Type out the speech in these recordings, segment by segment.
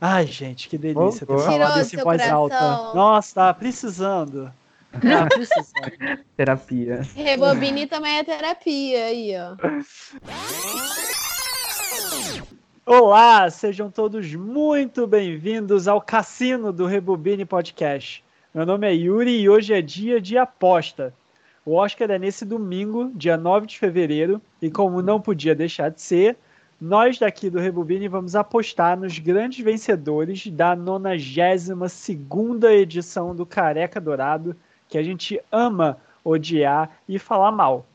Ai, gente, que delícia Oh, ter falado Tirou isso em seu voz alta. coração. Nossa, tá precisando. Tá precisando. Terapia. Rebobine também é terapia aí, ó. Olá, sejam todos muito bem-vindos ao Cassino do Rebobine Podcast. Meu nome é Yuri e hoje é dia de aposta. O Oscar é nesse domingo, dia 9 de fevereiro, e como não podia deixar de ser, nós daqui do Rebobine vamos apostar nos grandes vencedores da 92ª edição do Careca Dourado, que a gente ama odiar e falar mal.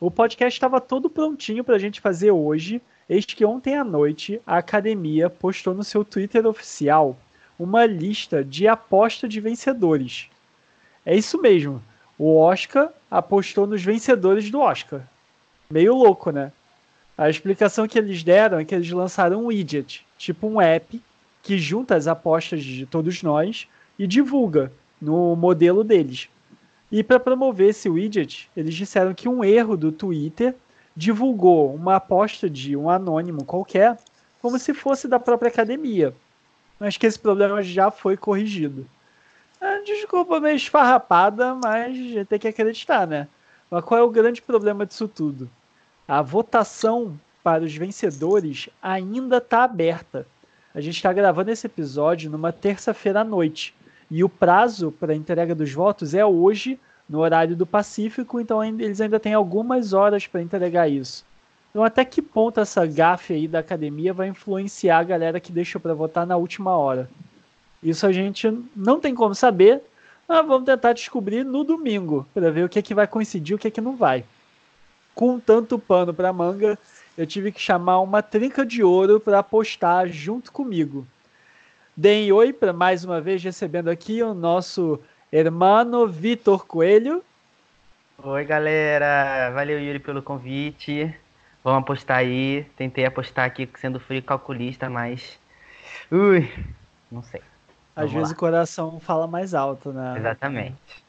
O podcast estava todo prontinho para a gente fazer hoje, Eis que ontem à noite a academia postou no seu Twitter oficial uma lista de aposta de vencedores. É isso mesmo. O Oscar apostou nos vencedores do Oscar. Meio louco, né? A explicação que eles deram é que eles lançaram um widget, tipo um app, que junta as apostas de todos nós e divulga no modelo deles. E para promover esse widget, eles disseram que um erro do Twitter divulgou uma aposta de um anônimo qualquer como se fosse da própria academia. Mas que esse problema já foi corrigido. É, desculpa meio esfarrapada, mas tem que acreditar, né? Mas qual é o grande problema disso tudo? A votação para os vencedores ainda está aberta. A gente está gravando esse episódio numa terça-feira à noite. E o prazo para entrega dos votos é hoje, no horário do Pacífico, então eles ainda têm algumas horas para entregar isso. Então, até que ponto essa gafe aí da academia vai influenciar a galera que deixou para votar na última hora? Isso a gente não tem como saber, mas vamos tentar descobrir no domingo, para ver o que, é que vai coincidir e o que, é que não vai. Com tanto pano para manga, eu tive que chamar uma trinca de ouro para apostar junto comigo. Deem oi para mais uma vez recebendo aqui o nosso hermano Vitor Coelho. Oi, galera. Valeu, Yuri, pelo convite. Vamos apostar aí. Tentei apostar aqui sendo frio calculista, mas. Ui, não sei. Às Vamos vezes lá. o coração fala mais alto, né? Exatamente.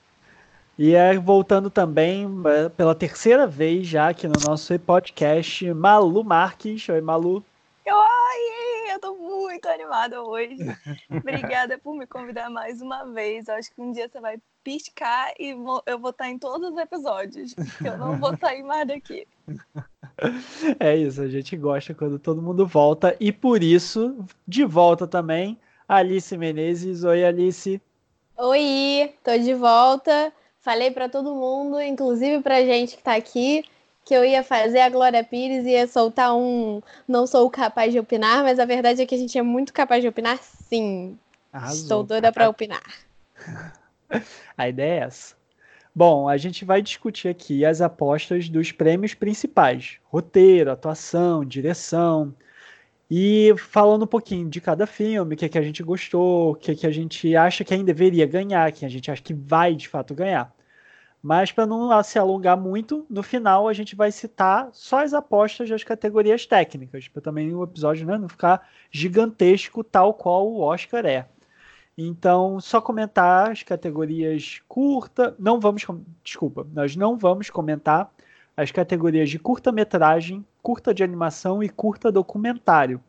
E é voltando também é, pela terceira vez já aqui no nosso podcast, Malu Marques. Oi, Malu. Oi, eu tô muito animada hoje. Obrigada por me convidar mais uma vez. Eu acho que um dia você vai piscar e eu vou estar em todos os episódios. Eu não vou sair mais daqui. É isso, a gente gosta quando todo mundo volta. E por isso, de volta também, Alice Menezes. Oi, Alice. Oi, tô de volta. Falei pra todo mundo, inclusive pra gente que tá aqui, que eu ia fazer a Glória Pires e ia soltar um não sou capaz de opinar, mas a verdade é que a gente é muito capaz de opinar, sim. Arrasou. Estou doida pra opinar. A ideia é essa. Bom, a gente vai discutir aqui as apostas dos prêmios principais: roteiro, atuação, direção. E falando um pouquinho de cada filme, o que, que a gente gostou, o que, que a gente acha que ainda deveria ganhar, quem a gente acha que vai de fato ganhar. Mas para não se alongar muito, no final a gente vai citar só as apostas das categorias técnicas, para também o episódio né, não ficar gigantesco, tal qual o Oscar é. Então, só comentar as categorias curta. Não vamos. Desculpa, nós não vamos comentar as categorias de curta-metragem, curta de animação e curta documentário,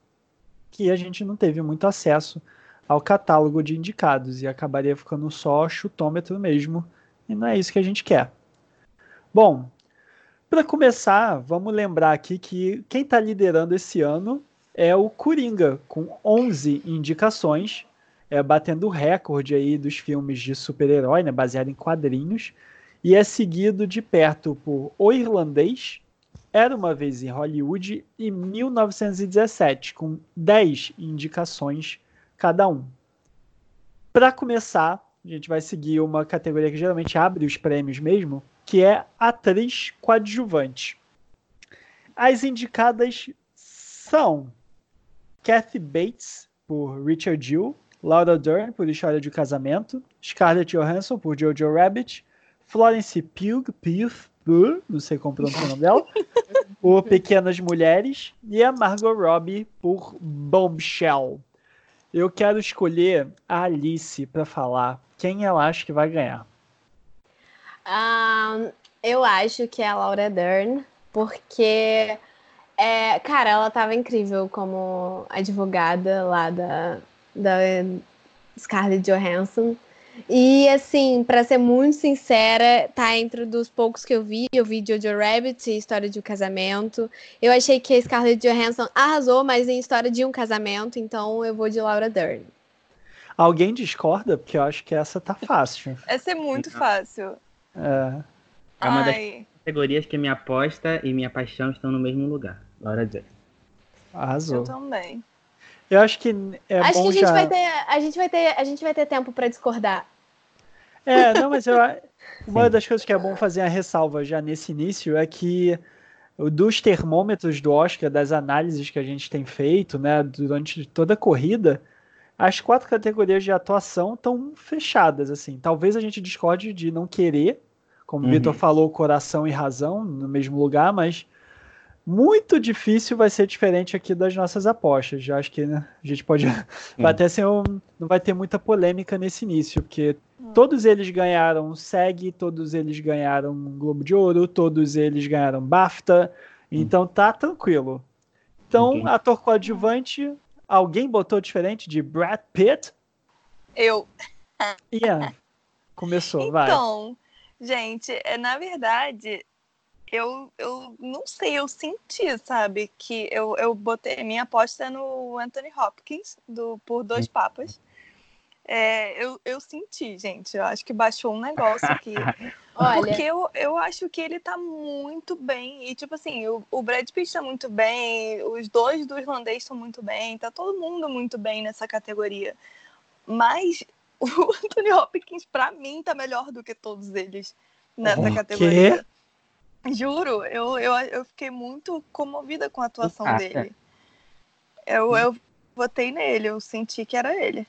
que a gente não teve muito acesso ao catálogo de indicados e acabaria ficando só chutômetro mesmo, e não é isso que a gente quer. Bom, para começar, vamos lembrar aqui que quem está liderando esse ano é o Coringa, com 11 indicações é, batendo o recorde aí dos filmes de super-herói, né, baseado em quadrinhos, e é seguido de perto por O Irlandês, Era Uma Vez em Hollywood e 1917, com 10 indicações cada um. Para começar, a gente vai seguir uma categoria que geralmente abre os prêmios mesmo, que é atriz coadjuvante. As indicadas são Kathy Bates, por Richard Jewell, Laura Dern, por História de Casamento, Scarlett Johansson, por Jojo Rabbit, Florence Pugh, Pugh, Pugh, não sei como pronunciar o nome dela, por Pequenas Mulheres, e a Margot Robbie, por Bombshell. Eu quero escolher a Alice para falar quem ela acha que vai ganhar. Ah, eu acho que é a Laura Dern, porque, é, cara, ela tava incrível como advogada lá da, da Scarlett Johansson. E assim, para ser muito sincera, tá entre dos poucos que eu vi. Eu vi Jojo Rabbit e História de um Casamento. Eu achei que a Scarlett Johansson arrasou, mas em História de um Casamento, então eu vou de Laura Dern. Alguém discorda? Porque eu acho que essa tá fácil. Essa é muito fácil. É. É uma das Ai, categorias que minha aposta e minha paixão estão no mesmo lugar. Laura Dern. Arrasou. eu também. Eu acho que é Acho que bom a gente já. vai ter, a gente vai ter, a gente vai ter tempo para discordar. É, não, mas eu, uma Sim. das coisas que é bom fazer a ressalva já nesse início é que o- dos termômetros do Oscar, das análises que a gente tem feito, né, durante toda a corrida, as quatro categorias de atuação estão fechadas, assim. Talvez a gente discorde de não querer, como o Uhum. Vitor falou, coração e razão no mesmo lugar, mas muito difícil vai ser diferente aqui das nossas apostas. Já acho que né, a gente pode vai até ser um, não vai ter muita polêmica nesse início, porque todos eles ganharam SEG, todos eles ganharam Globo de Ouro, todos eles ganharam BAFTA, então tá tranquilo. Então, Ok. ator coadjuvante, alguém botou diferente de Brad Pitt? Eu. Ian, começou, vai. Então, gente, é, na verdade, eu, eu não sei, eu senti, sabe, que eu, eu botei minha aposta no Anthony Hopkins, do Por Dois Papas. É, eu, eu senti, gente, eu acho que baixou um negócio aqui. Olha, Porque eu, eu acho que ele tá muito bem. E, tipo assim, o, o Brad Pitt tá muito bem, os dois do irlandês estão muito bem, tá todo mundo muito bem nessa categoria. Mas o Anthony Hopkins, pra mim, tá melhor do que todos eles nessa O quê? Juro, eu, eu, eu fiquei muito comovida com a atuação Ah, dele. Eu, eu votei nele, eu senti que era ele.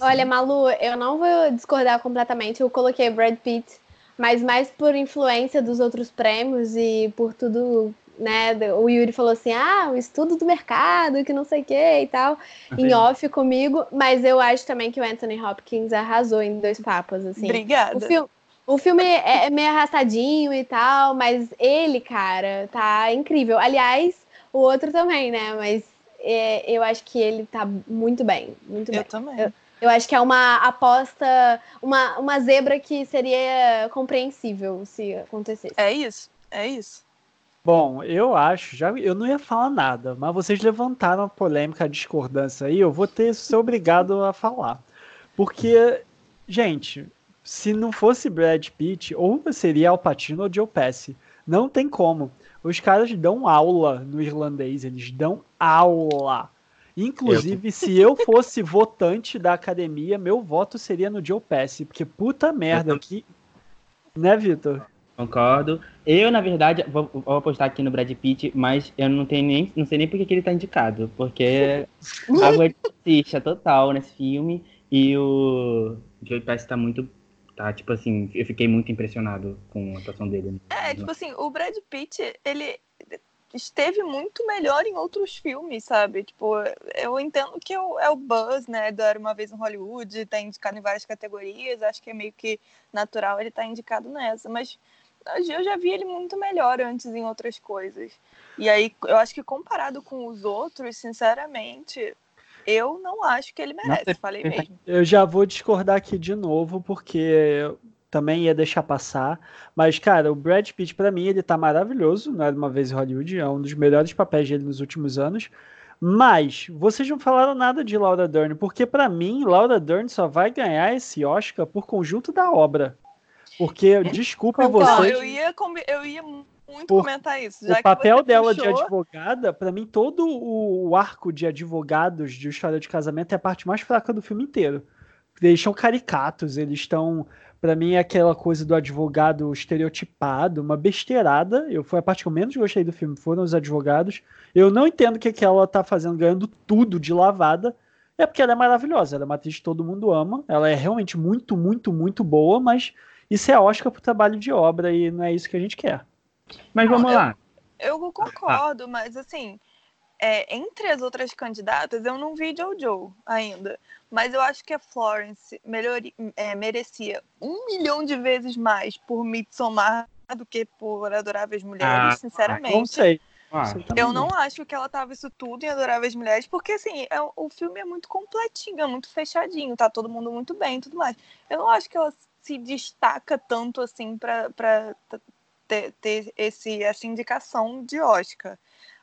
olha, Malu, eu não vou discordar completamente. Eu coloquei Brad Pitt, mas mais por influência dos outros prêmios e por tudo, né? O Yuri falou assim: ah, o estudo do mercado, que não sei o que e tal, em off comigo. Mas eu acho também que o Anthony Hopkins arrasou em Dois Papas, assim. Obrigada. O, fil- o filme é é meio arrastadinho e tal, mas ele, cara, tá incrível. Aliás, o outro também, né? Mas é, eu acho que ele tá muito bem, muito bem. Eu também. Eu- Eu acho que é uma aposta, uma, uma zebra que seria compreensível se acontecesse. É isso, é isso. Bom, eu acho, já eu não ia falar nada, mas vocês levantaram a polêmica, a discordância aí, eu vou ter ser obrigado a falar. Porque, gente, se não fosse Brad Pitt, ou seria Al Pacino ou Joe Pesci. Não tem como. Os caras dão aula no irlandês, eles dão aula. Inclusive, se eu fosse votante da academia, meu voto seria no Joe Pesci, porque puta merda, que... Né, Vitor? Concordo. Eu, na verdade, vou, vou apostar aqui no Brad Pitt, mas eu não tenho nem. não sei nem por que ele tá indicado. Porque água de total nesse filme. E o Joey Pesci tá muito. Tá, tipo assim, eu fiquei muito impressionado com a atuação dele. É, tipo assim, o Brad Pitt, ele esteve muito melhor em outros filmes, sabe? Tipo, eu entendo que é o, é o Buzz, né, do Era Uma Vez em Hollywood, tá indicado em várias categorias, acho que é meio que natural ele tá indicado nessa, mas eu já vi ele muito melhor antes em outras coisas. E aí, eu acho que comparado com os outros, sinceramente, eu não acho que ele merece, falei perfeito. mesmo. Eu já vou discordar aqui de novo, porque eu também ia deixar passar. Mas, cara, o Brad Pitt, pra mim, ele tá maravilhoso. Não era uma vez em Hollywood, é um dos melhores papéis dele nos últimos anos. Mas vocês não falaram nada de Laura Dern, porque pra mim, Laura Dern só vai ganhar esse Oscar por conjunto da obra. Porque, desculpem Concordo. Não, vocês. eu ia, eu ia muito Por- comentar isso. Já O papel dela de puxou, advogada, pra mim, todo o, o arco de advogados de História de Casamento é a parte mais fraca do filme inteiro. Eles são caricatos, eles estão. Pra mim, é aquela coisa do advogado estereotipado, uma besteirada. Eu, foi a parte que eu menos gostei do filme, foram os advogados. Eu não entendo o que, que ela tá fazendo, ganhando tudo de lavada. É porque ela é maravilhosa, ela é uma atriz que todo mundo ama. Ela é realmente muito, muito, muito boa, mas isso é Oscar pro trabalho de obra e não é isso que a gente quer. Mas vamos eu- lá. Eu concordo, mas assim, é, entre as outras candidatas, eu não vi Jojo ainda. Mas eu acho que a Florence melhori- é, merecia um milhão de vezes mais por Midsommar do que por Adoráveis Mulheres, Ah, Não sinceramente. sei. Ah, Eu não acho que ela tava isso tudo em Adoráveis Mulheres, porque assim, é, o filme é muito completinho, é muito fechadinho, tá todo mundo muito bem e tudo mais. Eu não acho que ela se destaca tanto assim t- ter, ter esse, essa indicação de Oscar.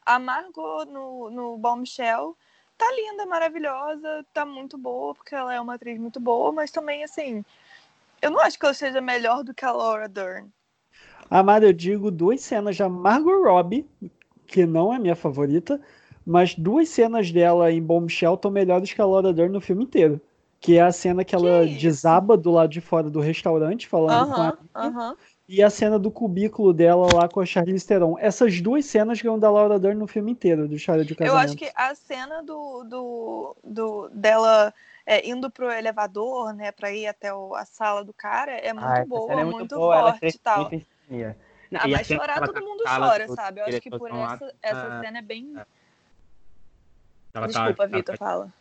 A Margot no, no Bombshell tá linda, maravilhosa, tá muito boa, porque ela é uma atriz muito boa, mas também assim, eu não acho que ela seja melhor do que a Laura Dern. Amado, eu digo duas cenas da Margot Robbie, que não é minha favorita, mas duas cenas dela em Bombshell estão melhores que a Laura Dern no filme inteiro. Que é a cena que ela isso? desaba do lado de fora do restaurante, falando com a amiga, aham. E a cena do cubículo dela lá com a Charlize Theron. Essas duas cenas ganham da Laura Dern no filme inteiro, do História de Eu Casamento. acho que a cena do, do, do dela é, indo pro elevador, né, pra ir até o- a sala do cara, é muito Ah, boa, é muito, boa, ela forte e tal. muito. Não, Ah, e mas chorar todo tá mundo chora, sabe? Eu acho que por essa, essa cena é bem. ela tá- Desculpa, ela Vitor, tá- fala.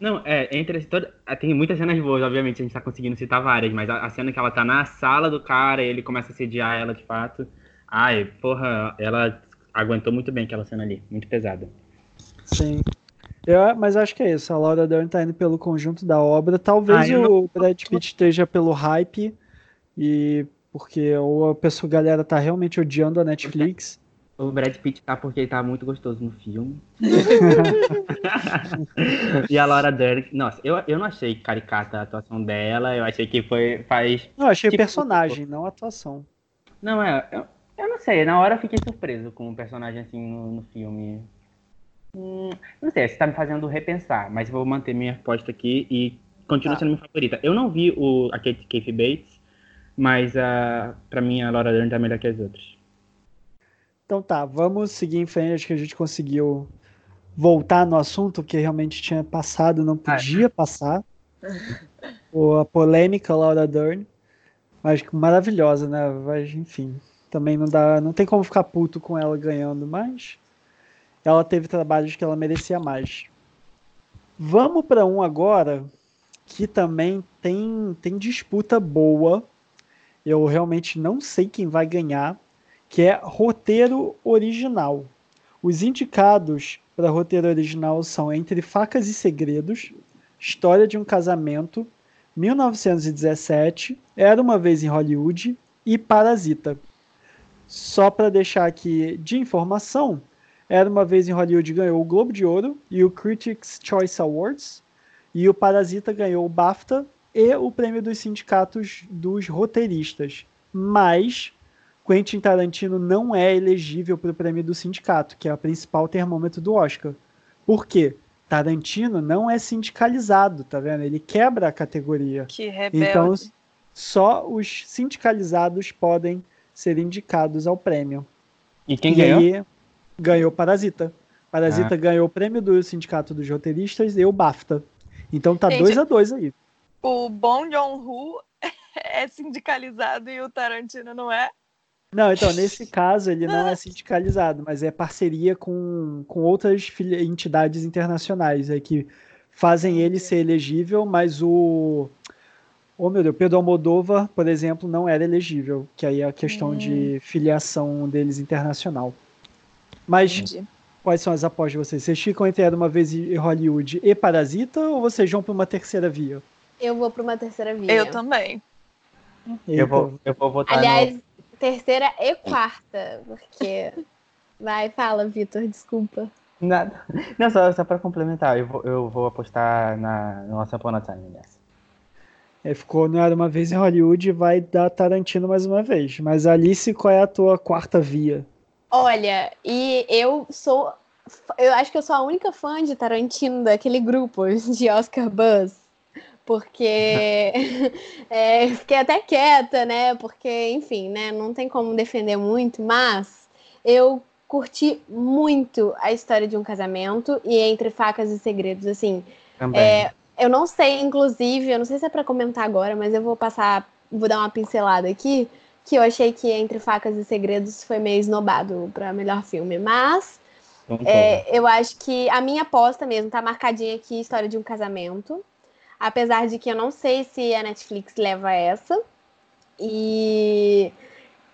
Não, é, entre toda, ah, tem muitas cenas boas, obviamente, a gente tá conseguindo citar várias, mas a, a cena que ela tá na sala do cara e ele começa a sediar ela de fato. Ai, porra, ela aguentou muito bem aquela cena ali, muito pesada. Sim. Eu, mas acho que é isso. A Laura Dern tá indo pelo conjunto da obra. Talvez Ah, o Brad Pitt esteja pelo hype e porque ou a pessoa, a galera tá realmente odiando a Netflix. O Brad Pitt tá porque ele tá muito gostoso no filme. e a Laura Dern, nossa, eu, eu não achei caricata a atuação dela, eu achei que foi, faz... Não, achei Tipo, personagem, não atuação. Não, é, eu, eu não sei, na hora eu fiquei surpreso com o personagem assim no, no filme. Hum, não sei, você tá me fazendo repensar, mas vou manter minha resposta aqui e continua Tá. sendo minha favorita. Eu não vi o, a Kate Keith Bates, mas a, pra mim a Laura Dern tá melhor que as outras. Então tá, vamos seguir em frente. Acho que a gente conseguiu voltar no assunto que realmente tinha passado, não podia passar. O, a polêmica Laura Dern. Mas maravilhosa, né? Mas, enfim, também não dá, não tem como ficar puto com ela ganhando, mas ela teve trabalhos que ela merecia mais. Vamos para um agora que também tem, tem disputa boa. Eu realmente não sei quem vai ganhar que é roteiro original. Os indicados para roteiro original são Entre Facas e Segredos, História de um Casamento, 1917, Era uma Vez em Hollywood e Parasita. Só para deixar aqui de informação, Era uma Vez em Hollywood ganhou o Globo de Ouro e o Critics' Choice Awards, e o Parasita ganhou o BAFTA e o prêmio dos sindicatos dos roteiristas. Mas Quentin Tarantino não é elegível para o prêmio do sindicato, que é o principal termômetro do Oscar. Por quê? Tarantino não é sindicalizado, tá vendo? Ele quebra a categoria. Que rebelde. Então, só os sindicalizados podem ser indicados ao prêmio. E quem e ganhou? aí ganhou Parasita. Parasita Ah. ganhou o prêmio do Sindicato dos Roteiristas e o BAFTA. Então tá Gente, 2 a 2 aí. O Bong Joon-ho é sindicalizado e o Tarantino não é. Não, então, nesse caso, ele não é sindicalizado, mas é parceria com, com outras entidades internacionais aí que fazem ele ser elegível, mas o. Oh, meu Deus, Pedro Almodóvar, por exemplo, não era elegível, que aí é a questão de filiação deles internacional. Mas Entendi. quais são as apostas de vocês? Vocês ficam entre Era uma vez em Hollywood e Parasita ou vocês vão para uma terceira via? Eu vou para uma terceira via. Eu também. Eu vou, eu vou votar Aliás, no... terceira e quarta, porque. Vai, fala, Vitor, desculpa. Nada. Não, só, só pra complementar, eu vou, eu vou apostar na nossa Upon a Time nessa. É, ficou Não Era Uma Vez em Hollywood e vai dar Tarantino mais uma vez. Mas Alice, qual é a tua quarta via? Olha, e eu sou. Eu acho que eu sou a única fã de Tarantino daquele grupo de Oscar Buzz. Porque é, fiquei até quieta, né? Porque, enfim, né? Não tem como defender muito, mas eu curti muito a história de um casamento e entre facas e segredos, assim. Também. É, eu não sei, inclusive, eu não sei se é pra comentar agora, mas eu vou passar, vou dar uma pincelada aqui, que eu achei que Entre Facas e Segredos foi meio esnobado pra melhor filme, mas é, eu acho que a minha aposta mesmo tá marcadinha aqui, História de um Casamento, apesar de que eu não sei se a Netflix leva essa, e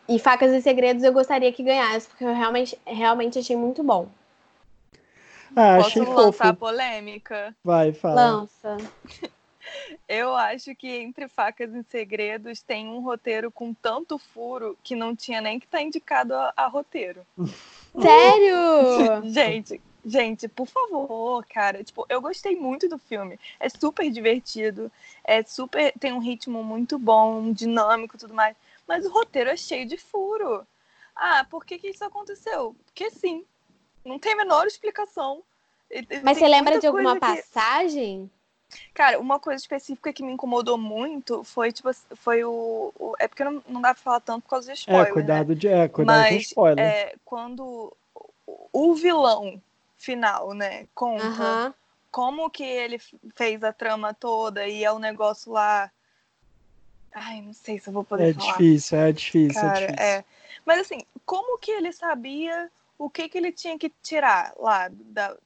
E Facas e Segredos eu gostaria que ganhasse, porque eu realmente, realmente achei muito bom. Ah, Posso achei lançar fofo. polêmica? Vai, fala. Lança. Eu acho que entre Facas e Segredos tem um roteiro com tanto furo que não tinha nem que estar indicado a, a roteiro. Sério? Gente, gente, por favor, cara. Tipo, eu gostei muito do filme. É super divertido, é super, tem um ritmo muito bom, dinâmico, e tudo mais. Mas o roteiro é cheio de furo. Ah, por que que isso aconteceu? Porque sim. Não tem a menor explicação. Mas tem você lembra de alguma que- passagem? Cara, uma coisa específica que me incomodou muito foi, tipo, foi o. o- é porque não, não dá pra falar tanto por causa de spoiler. É, né? cuidado, de, é, cuidado com Mas spoiler. é, quando o- o vilão final, né, conta como que ele fez a trama toda e é o negócio lá. Ai, não sei se eu vou poder É falar. difícil, é difícil, é Cara, difícil. é. Mas assim, como que ele sabia o que que ele tinha que tirar lá da,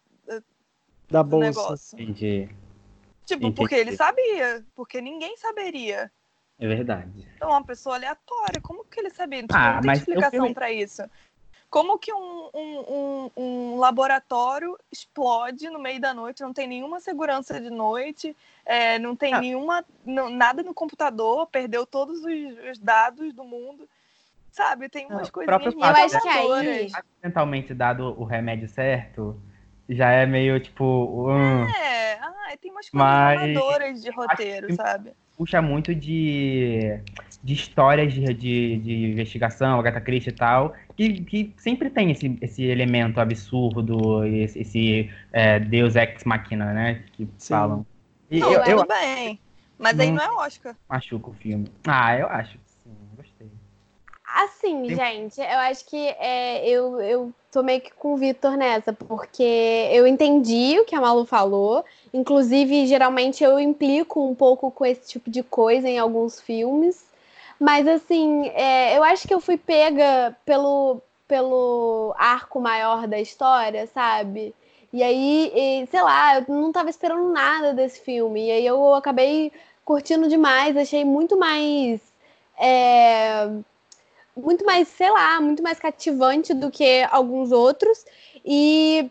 Da do bolsa. negócio? Entendi. Tipo, Entendi. porque ele sabia, porque ninguém saberia. É verdade. Então, uma pessoa aleatória, como que ele sabia? Tipo, Ah, não tem explicação filme- pra isso. Como que um, um, um, um laboratório explode no meio da noite, não tem nenhuma segurança de noite, é, não tem Ah. nenhuma. não- nada no computador, perdeu todos os, os dados do mundo. Sabe, tem umas Não, coisinhas Eu acho que aí-. Acidentalmente dado o remédio certo, já é meio tipo. hum, É, ah, tem umas coisas Mas- de roteiro, que- sabe? Puxa muito de, de histórias de, de, de investigação, Agatha Christie e tal, que, que sempre tem esse, esse elemento absurdo, esse, esse, é, Deus Ex Machina, né? Que Sim. falam. E Não, eu, eu tudo bem. Mas aí Não- é Oscar. machuco o filme. Ah, eu acho que sim, gostei. Assim, Tem- gente, eu acho que é, eu, eu tô meio que com o Vitor nessa, porque eu entendi o que a Malu falou. Inclusive, geralmente eu implico um pouco com esse tipo de coisa em alguns filmes. Mas, assim, é, eu acho que eu fui pega pelo, pelo arco maior da história, sabe? E aí, e, sei lá, eu não tava esperando nada desse filme. E aí eu acabei curtindo demais, achei muito mais. é, muito mais, sei lá, muito mais cativante do que alguns outros. E,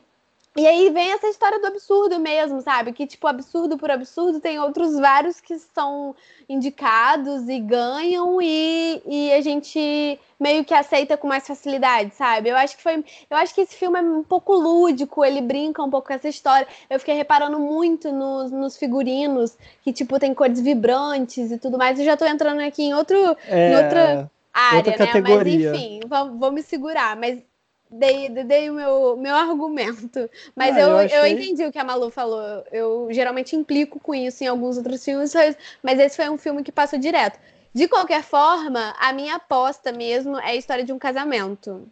e aí vem essa história do absurdo mesmo, sabe? Que, tipo, absurdo por absurdo, tem outros vários que são indicados e ganham e, e a gente meio que aceita com mais facilidade, sabe? Eu acho que foi. Eu acho que esse filme é um pouco lúdico, ele brinca um pouco com essa história. Eu fiquei reparando muito nos, nos figurinos, que, tipo, tem cores vibrantes e tudo mais. Eu já tô entrando aqui em outro, É, em outra área, outra né? categoria. Mas enfim, vou, vou me segurar. Mas dei, dei o meu, meu argumento. Mas Ah, eu, eu eu, achei- entendi o que a Malu falou. Eu geralmente implico com isso em alguns outros filmes, mas esse foi um filme que passou direto. De qualquer forma, a minha aposta mesmo é a história de um casamento.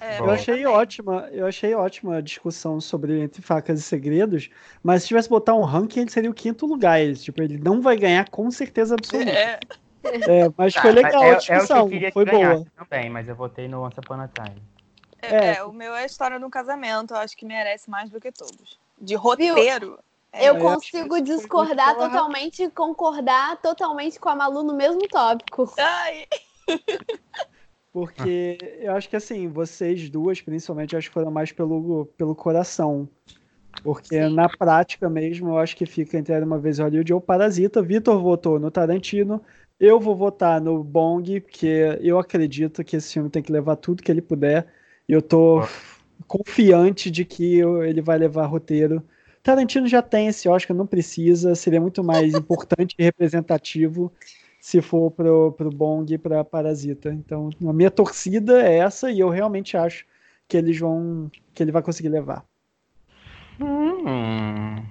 É, Eu achei também. ótima, eu achei ótima a discussão sobre entre facas e segredos, mas se tivesse botar um ranking, ele seria o quinto lugar. Ele, tipo, ele não vai ganhar com certeza absoluta. É, É, mas foi Ah, legal é, a é o que discussão, eu queria foi que boa. também, mas eu votei no Once Upon a Time. É, É. é, o meu é a história de um casamento. Eu acho que merece mais do que todos. De roteiro. é, Eu consigo discordar totalmente e concordar totalmente com a Malu no mesmo tópico. Ai, Porque eu acho que assim, vocês duas, principalmente, acho que foram mais pelo, pelo coração. Porque Sim. na prática mesmo, eu acho que fica entre Era Uma Vez Hollywood ou Parasita. Vitor votou no Tarantino. Eu vou votar no Bong, porque eu acredito que esse filme tem que levar tudo que ele puder. E eu tô Ó. confiante de que ele vai levar roteiro. Tarantino já tem esse Oscar, não precisa. Seria muito mais importante e representativo se for pro, pro Bong e pra Parasita. Então, a minha torcida é essa e eu realmente acho que eles vão que ele vai conseguir levar. Hum.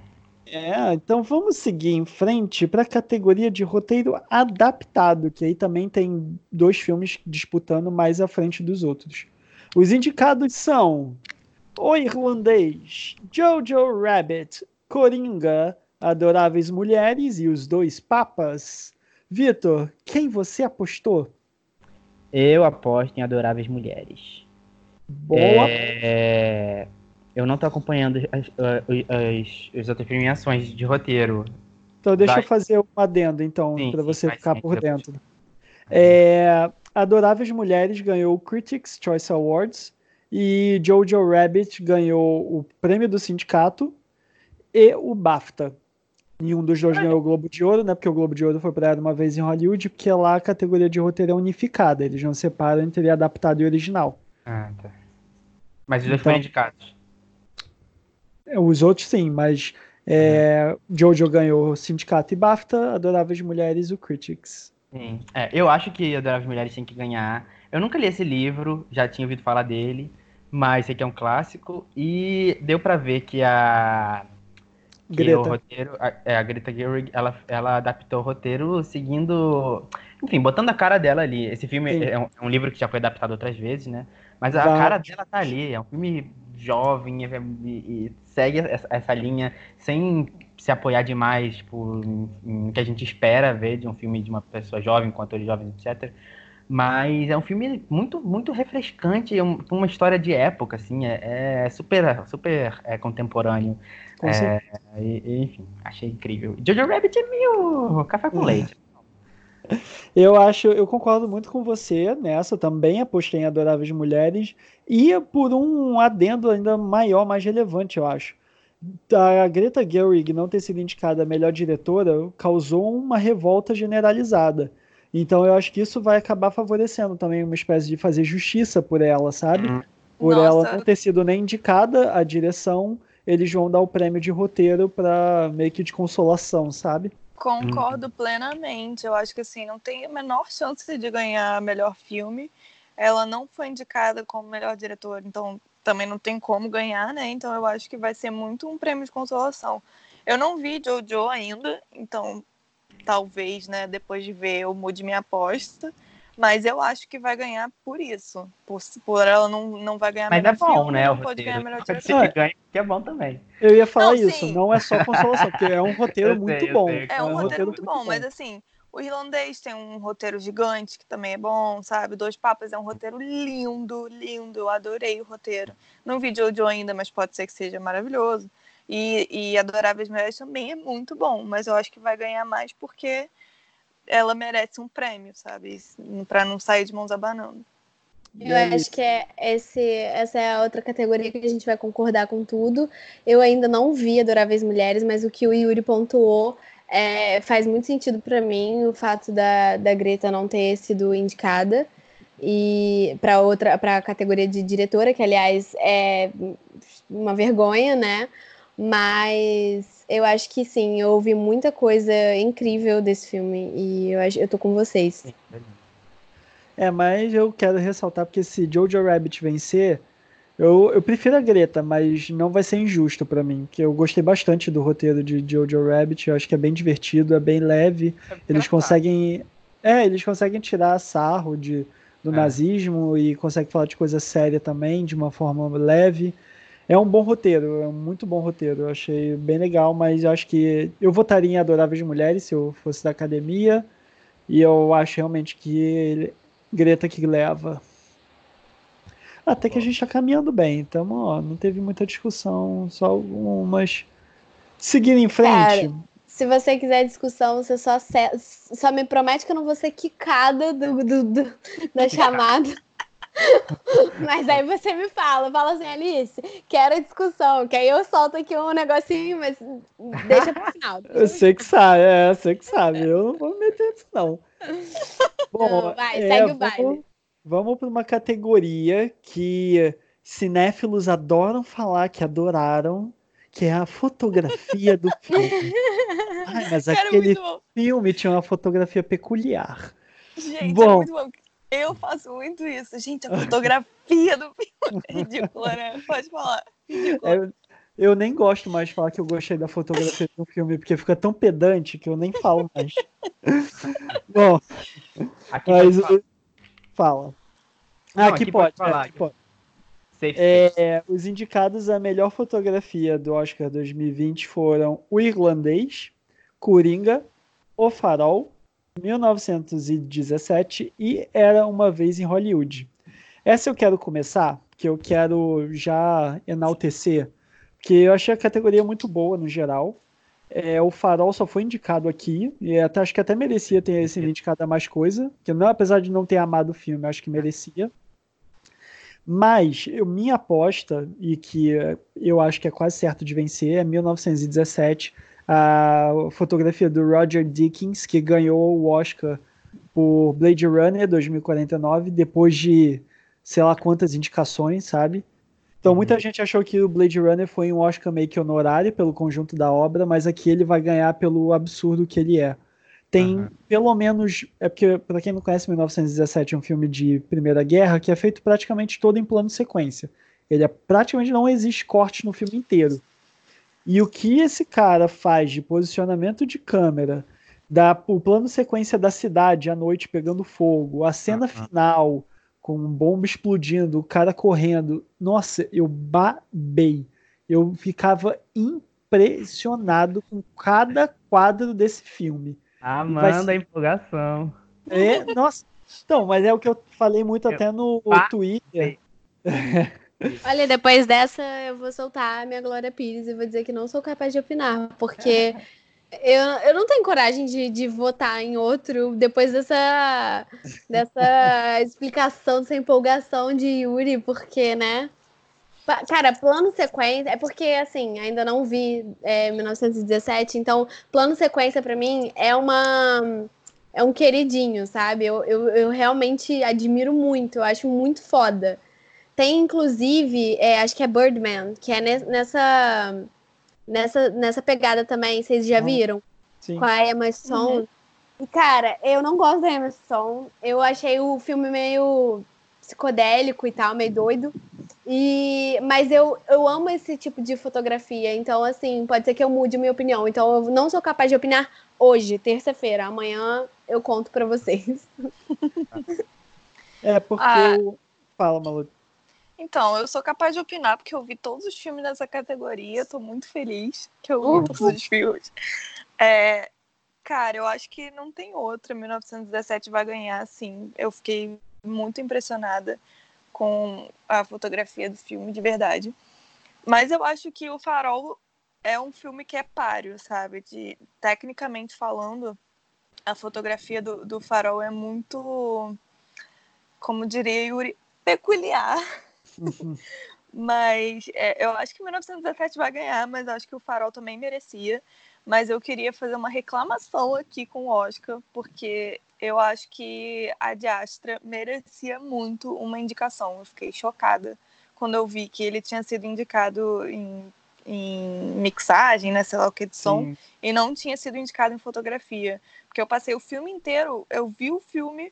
É, então vamos seguir em frente para a categoria de roteiro adaptado, que aí também tem dois filmes disputando mais à frente dos outros. Os indicados são O Irlandês, Jojo Rabbit, Coringa, Adoráveis Mulheres e Os Dois Papas. Vitor, quem você apostou? Eu aposto em Adoráveis Mulheres. Boa. É, Eu não tô acompanhando as, as, as- as outras premiações de roteiro. Então deixa Vai. eu fazer um adendo, então, para você ficar sim, por dentro. É, Adoráveis Mulheres ganhou o Critics' Choice Awards e Jojo Rabbit ganhou o prêmio do sindicato e o BAFTA. E um dos dois ganhou o Globo de Ouro, né? Porque o Globo de Ouro foi para uma vez em Hollywood, porque lá a categoria de roteiro é unificada. Eles não separam entre adaptado e original. Ah, tá. Mas os dois Então- foram indicados. Os outros sim, mas é, Jojo ganhou o Sindicato e BAFTA, Adoráveis Mulheres o Critics. Sim. É, eu acho que Adoráveis Mulheres tem que ganhar. Eu nunca li esse livro, já tinha ouvido falar dele, mas sei que é um clássico. E deu pra ver que a. Que o roteiro, a, é, a Greta Gerwig, ela, ela adaptou o roteiro seguindo. Enfim, botando a cara dela ali. Esse filme é um, é um livro que já foi adaptado outras vezes, né? Mas a Vai. cara dela tá ali. É um filme jovem e, e- e segue essa, essa linha sem se apoiar demais, tipo, em, em que a gente espera ver de um filme de uma pessoa jovem, com atores jovens, etc. Mas é um filme muito, muito refrescante, é um- uma história de época, assim, é, é super, super é, contemporâneo. Com É, e- enfim, achei incrível. Jojo Rabbit é meio café com leite. Eu acho, eu concordo muito com você nessa, também apostei em Adoráveis Mulheres, e por um adendo ainda maior, mais relevante, eu acho. A Greta Gerwig não ter sido indicada a melhor diretora causou uma revolta generalizada. Então eu acho que isso vai acabar favorecendo também uma espécie de fazer justiça por ela, sabe? Uhum. Por Nossa. ela não ter sido nem indicada a direção, eles vão dar o prêmio de roteiro para meio que de consolação, sabe? Concordo plenamente. Eu acho que assim, não tem a menor chance de ganhar melhor filme. Ela não foi indicada como melhor diretora, então também não tem como ganhar, né? Então eu acho que vai ser muito um prêmio de consolação. Eu não vi Jojo ainda, então talvez, né, depois de ver eu mude minha aposta. Mas eu acho que vai ganhar por isso. Por, por ela não, não vai ganhar Mas é bom, filme, né, o não pode roteiro. ganhar melhor Pode diretor. ser que é bom também. Eu ia falar Não, isso, sim. não é só consolação, porque é um roteiro sei, muito bom. sei. É um roteiro muito bom, mas assim, o irlandês tem um roteiro gigante que também é bom, sabe? Dois Papas é um roteiro lindo, lindo. Eu adorei o roteiro. Não vi Jojo ainda, mas pode ser que seja maravilhoso. E, e Adoráveis Mulheres também é muito bom, mas eu acho que vai ganhar mais porque ela merece um prêmio, sabe? Pra não sair de mãos abanando. Eu acho que é esse, essa é a outra categoria que a gente vai concordar com tudo. Eu ainda não vi Adoráveis Mulheres, mas o que o Yuri pontuou é, faz muito sentido pra mim o fato da, da Greta não ter sido indicada e para outra para a categoria de diretora, que aliás é uma vergonha, né? Mas eu acho que sim, eu ouvi muita coisa incrível desse filme e eu, acho- eu tô com vocês. É, mas eu quero ressaltar porque se Jojo Rabbit vencer, eu, eu prefiro a Greta, mas não vai ser injusto pra mim, que eu gostei bastante do roteiro de Jojo Rabbit, eu acho que é bem divertido, é bem leve, eles conseguem, é, eles conseguem tirar sarro de, do É. nazismo e conseguem falar de coisa séria também, de uma forma leve. É um bom roteiro, é um muito bom roteiro. Eu achei bem legal, mas eu acho que eu votaria em Adoráveis Mulheres se eu fosse da academia. E eu acho realmente que ele- Greta que leva. Até que a gente tá caminhando bem, então, ó, não teve muita discussão, só algumas. Seguindo em frente. Cara, Se você quiser discussão, você só, só me promete que eu não vou ser quicada do, do- do- da chamada. mas aí você me fala, fala assim, Alice, quero a discussão, que aí eu solto aqui um negocinho, mas deixa pro final. Eu sei que sabe, é, eu sei que sabe. Eu não vou me meter nisso, não. Bom, Não, vai, é, segue o baile. Vamos para uma categoria que cinéfilos adoram falar que adoraram, que é a fotografia do filme. Ai, mas Cara, aquele filme tinha uma fotografia peculiar. Gente, Bom. é muito bom. Eu faço muito isso. Gente, a fotografia do filme é ridícula, né? Pode falar. Ridícula. É, eu nem gosto mais de falar que eu gostei da fotografia do filme, porque fica tão pedante que eu nem falo mais. Bom, Aqui mas. Fala. Não, Ah, aqui, aqui pode, pode falar, é, aqui pode. Safe É, é, os indicados à melhor fotografia do Oscar 2020 foram O Irlandês, Coringa, O Farol, 1917 e Era Uma Vez em Hollywood. Essa eu quero começar, que eu quero já enaltecer, porque eu achei a categoria muito boa no geral. É, o Farol só foi indicado aqui, e até, acho que até merecia ter sido indicado a mais coisa, que não, apesar de não ter amado o filme, acho que merecia. Mas eu, minha aposta, e que eu acho que é quase certo de vencer, é 1917, a fotografia do Roger Dickens, que ganhou o Oscar por Blade Runner 2049, depois de sei lá quantas indicações, sabe? Então uhum. muita gente achou que o Blade Runner foi um Oscar meio que honorário pelo conjunto da obra, mas aqui ele vai ganhar pelo absurdo que ele é. Tem uhum. pelo menos, é porque para quem não conhece 1917 é um filme de Primeira Guerra que é feito praticamente todo em plano sequência. Ele é praticamente não existe corte no filme inteiro. E o que esse cara faz de posicionamento de câmera, da, o plano sequência da cidade à noite pegando fogo, a cena uhum. final com bomba explodindo, o cara correndo. Nossa, eu babei. Eu ficava impressionado com cada quadro desse filme. Ah, manda a empolgação. É, nossa. Então, mas é o que eu falei muito eu... até no Twitter. Olha, depois dessa eu vou soltar a minha Glória Pires e vou dizer que não sou capaz de opinar, porque eu, eu não tenho coragem de, de votar em outro depois dessa, dessa explicação, dessa empolgação de Yuri, porque, né? Cara, plano sequência, é porque, assim, ainda não vi é, 1917, então, plano sequência para mim é uma. É um queridinho, sabe? Eu, eu, eu realmente admiro muito, eu acho muito foda. Tem, inclusive, é, acho que é Birdman, que é nessa, nessa, nessa pegada também. Vocês já viram? Sim. Com a Emma Stone. Uhum. E, cara, eu não gosto da Emma Stone. Eu achei o filme meio psicodélico e tal, meio doido. E, mas eu, eu amo esse tipo de fotografia, então assim, pode ser que eu mude minha opinião. Então eu não sou capaz de opinar hoje, terça-feira. Amanhã eu conto para vocês. É porque ah, eu... fala, Malu. Então, eu sou capaz de opinar, porque eu vi todos os filmes dessa categoria, tô muito feliz que eu vi uhum. todos os filmes. É, cara, eu acho que não tem outra. 1917 vai ganhar, assim. Eu fiquei muito impressionada com a fotografia do filme, de verdade. Mas eu acho que o Farol é um filme que é páreo, sabe? De, tecnicamente falando, a fotografia do, do Farol é muito, como diria Yuri, peculiar. mas é, eu acho que 1917 vai ganhar, mas acho que o Farol também merecia. Mas eu queria fazer uma reclamação aqui com o Oscar, porque eu acho que a Diastra merecia muito uma indicação. Eu fiquei chocada quando eu vi que ele tinha sido indicado em, em mixagem, né, sei lá o que de som, Sim. e não tinha sido indicado em fotografia. Porque eu passei o filme inteiro, eu vi o filme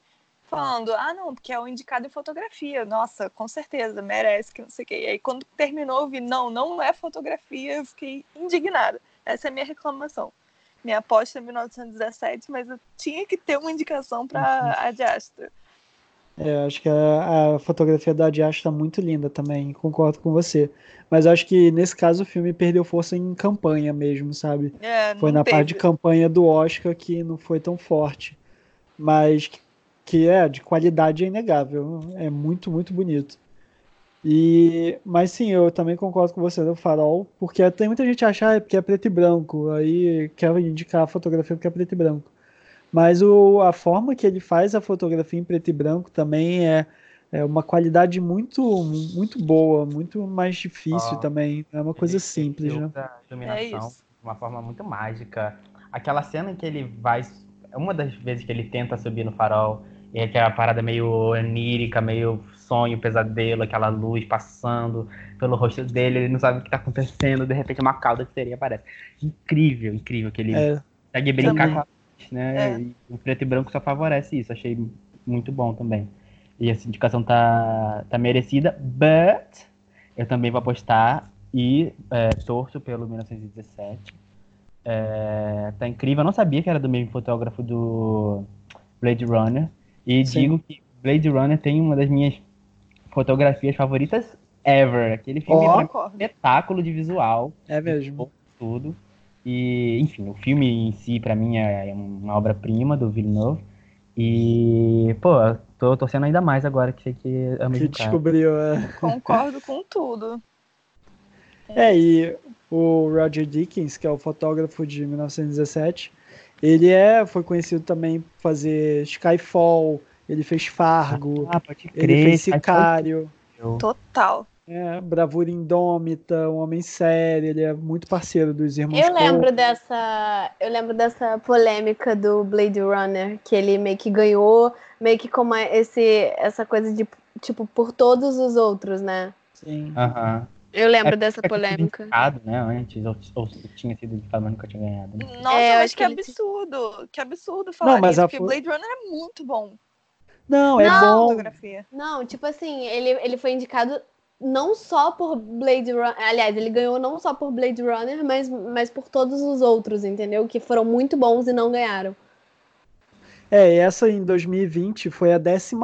falando, ah, não, porque é o indicado em fotografia. Nossa, com certeza, merece, que não sei o quê. E aí, quando terminou, eu vi, não, não é fotografia, eu fiquei indignada. Essa é a minha reclamação. Minha aposta é 1917, mas eu tinha que ter uma indicação para uhum. a Diastra. É, acho que a, a fotografia da Diastra está muito linda também, concordo com você. Mas acho que nesse caso o filme perdeu força em campanha mesmo, sabe? É, foi na teve. parte de campanha do Oscar que não foi tão forte. Mas que é de qualidade é inegável. É muito, muito bonito. E, mas sim, eu também concordo com você do farol, porque tem muita gente achar que é preto e branco, aí quer indicar a fotografia porque é preto e branco. Mas o, a forma que ele faz a fotografia em preto e branco também é, é uma qualidade muito muito boa, muito mais difícil oh, também. É uma coisa simples, né? iluminação, é uma forma muito mágica. Aquela cena que ele vai, uma das vezes que ele tenta subir no farol, e aquela parada meio onírica, meio sonho, pesadelo, aquela luz passando pelo rosto dele, ele não sabe o que está acontecendo, de repente uma cauda de sereia aparece. Incrível, incrível que ele é, consegue brincar também. com a luz, né? É. E o preto e branco só favorece isso, achei muito bom também. E essa indicação tá, tá merecida, but eu também vou apostar e é, torço pelo 1917. É, tá incrível, eu não sabia que era do mesmo fotógrafo do Blade Runner. E Sim. digo que Blade Runner tem uma das minhas fotografias favoritas ever. Aquele filme oh. é um espetáculo de visual. É mesmo. Tudo. E, enfim, o filme em si, para mim, é uma obra-prima do Villeneuve. E, pô, tô torcendo ainda mais agora que sei que é o mesmo Que descobriu, é. Concordo com tudo. É, e o Roger Dickens, que é o fotógrafo de 1917, ele é, foi conhecido também por fazer Skyfall, ele fez Fargo, Ah, pode crer. ele fez Sicário, Total. é, Bravura Indômita, Um Homem Sério, ele é muito parceiro dos irmãos Eu lembro dessa. Eu lembro dessa polêmica do Blade Runner, que ele meio que ganhou, meio que como esse, essa coisa de, tipo, por todos os outros, né? Sim. Aham. Eu lembro É, dessa Tinha sido polêmica. indicado, né, antes, ou, ou tinha sido indicado, mas nunca tinha ganhado. né? Nossa, É, mas acho que que absurdo. Que absurdo falar mas isso, a porque Blade Runner é muito bom. Não, é Não, bom. Não, tipo assim, ele, ele foi indicado não só por Blade Runner. Aliás, ele ganhou não só por Blade Runner, mas, mas por todos os outros, entendeu? Que foram muito bons e não ganharam. É, essa em 2020 foi a 14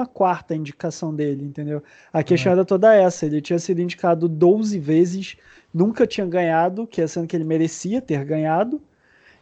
indicação dele, entendeu? A questão era toda essa. Ele tinha sido indicado 12 vezes, nunca tinha ganhado, que é sendo que ele merecia ter ganhado.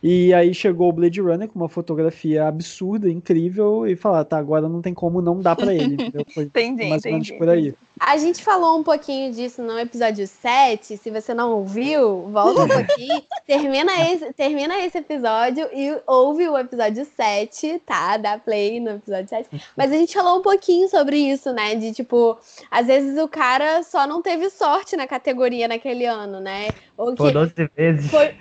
E aí chegou o Blade Runner com uma fotografia absurda, incrível, e falar, tá, agora não tem como não dar pra ele, entendeu? Foi Entendi, mais ou menos entendi. por aí. A gente falou um pouquinho disso no episódio 7. Se você não ouviu, volta um pouquinho, termina esse, termina esse episódio e ouve o episódio 7, tá? Dá play no episódio 7. Mas a gente falou um pouquinho sobre isso, né? De tipo, às vezes o cara só não teve sorte na categoria naquele ano, né? Ou que Pô, 12 vezes. foi-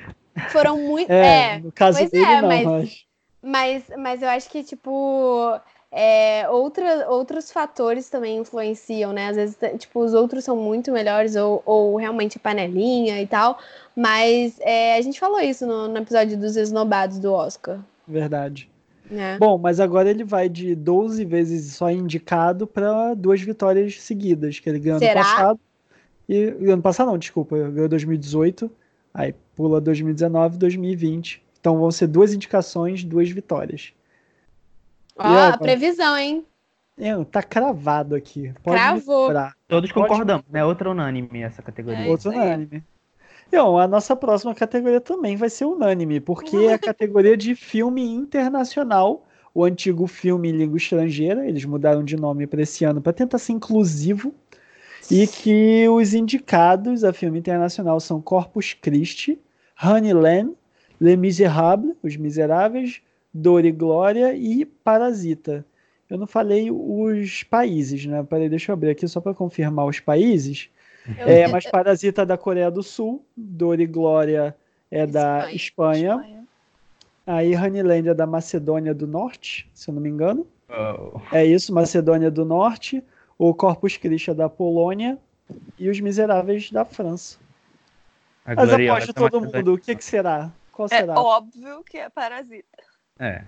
foram muito. É, É, no caso pois dele é, não, mas- mas... mas, mas eu acho que, tipo, é, outra, outros fatores também influenciam, né? Às vezes, tipo, os outros são muito melhores, ou, ou realmente panelinha e tal. Mas é, a gente falou isso no, no episódio dos esnobados do Oscar. Verdade. Né? Bom, mas agora ele vai de 12 vezes só indicado para duas vitórias seguidas, que ele ganhou Será? ano passado. E ano passado não, desculpa, ganhou 2018, aí pula 2019, 2020. Então vão ser duas indicações, duas vitórias. Ó, a previsão, hein? É, tá cravado aqui. Pode Cravou. Todos Pode- concordamos, né? Outra unânime essa categoria. É aí. unânime. Então, a nossa próxima categoria também vai ser unânime, porque é a categoria de filme internacional, o antigo filme em língua estrangeira, eles mudaram de nome para esse ano para tentar ser inclusivo, e que os indicados a filme internacional são Corpus Christi, Honeyland, Les Miserables, Os Miseráveis, Dor e Glória e Parasita. Eu não falei os países, né? Peraí, deixa eu abrir aqui só para confirmar os países. Eu- É, mas Parasita é da Coreia do Sul, Dor e Glória é da Espanha. Espanha, aí Honeyland é da Macedônia do Norte, se eu não me engano. Oh. É isso, Macedônia do Norte, o Corpus Christi é da Polônia e os Miseráveis da França. A Mas gloriosa aposto todo Macedônia. mundo, o que, que será? Qual É será? óbvio que é Parasita. É.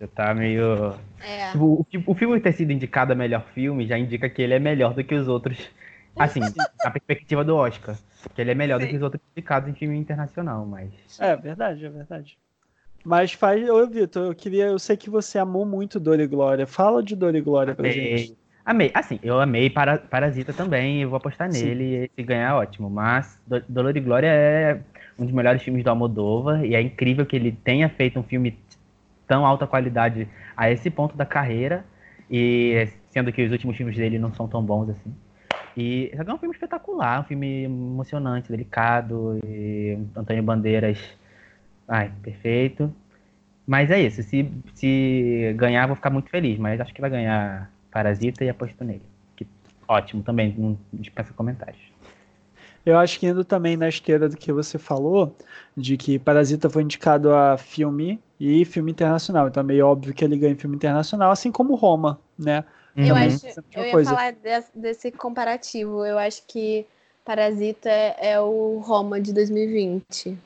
Já tá meio. É. O, o, o filme ter sido indicado a melhor filme já indica que ele é melhor do que os outros. Assim, na perspectiva do Oscar. Que ele é melhor do Sim. que os outros indicados em filme internacional, mas. É verdade, é verdade. Mas faz, ô Vitor, eu queria, eu sei que você amou muito Dor e Glória. Fala de Dor e Glória pra gente. Amei. Assim, eu amei para, Parasita também, eu vou apostar nele, se ganhar, ótimo. Mas Do- Dolor e Glória é um dos melhores filmes do Almodóvar, e é incrível que ele tenha feito um filme tão alta qualidade a esse ponto da carreira, e sendo que os últimos filmes dele não são tão bons assim. E só que é um filme espetacular, um filme emocionante, delicado, e Antônio Bandeiras, ai, perfeito. Mas é isso, se, se ganhar, vou ficar muito feliz, mas acho que vai ganhar Parasita e aposto nele. Que, ótimo também, não dispensa comentários. Eu acho que indo também na esteira do que você falou, de que Parasita foi indicado a filme e filme internacional. Então é meio óbvio que ele ganha filme internacional, assim como Roma, né? Eu Uhum. acho, Sempre eu ia coisa. falar des- desse comparativo. Eu acho que Parasita é o Roma de 2020.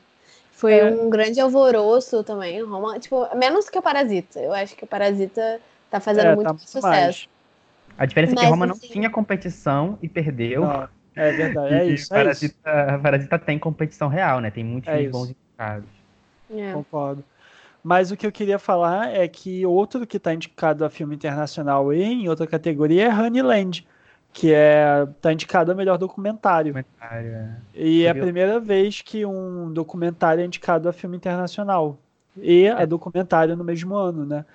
Foi É. um grande alvoroço também. Roma, tipo, menos que o Parasita. Eu acho que o Parasita tá fazendo É, muito tá sucesso. mais. A diferença é que Mas, Roma não assim- tinha competição e perdeu. Não, é verdade, é e isso, é isso. Parasita, Parasita tem competição real, né? Tem muitos É bons indicados. É. Concordo. Mas o que eu queria falar é que outro que está indicado a filme internacional e em outra categoria é Honeyland, que é tá indicado a melhor documentário. Comentário, é. E é a primeira vez que um documentário é indicado a filme internacional e a É. documentário no mesmo ano, né?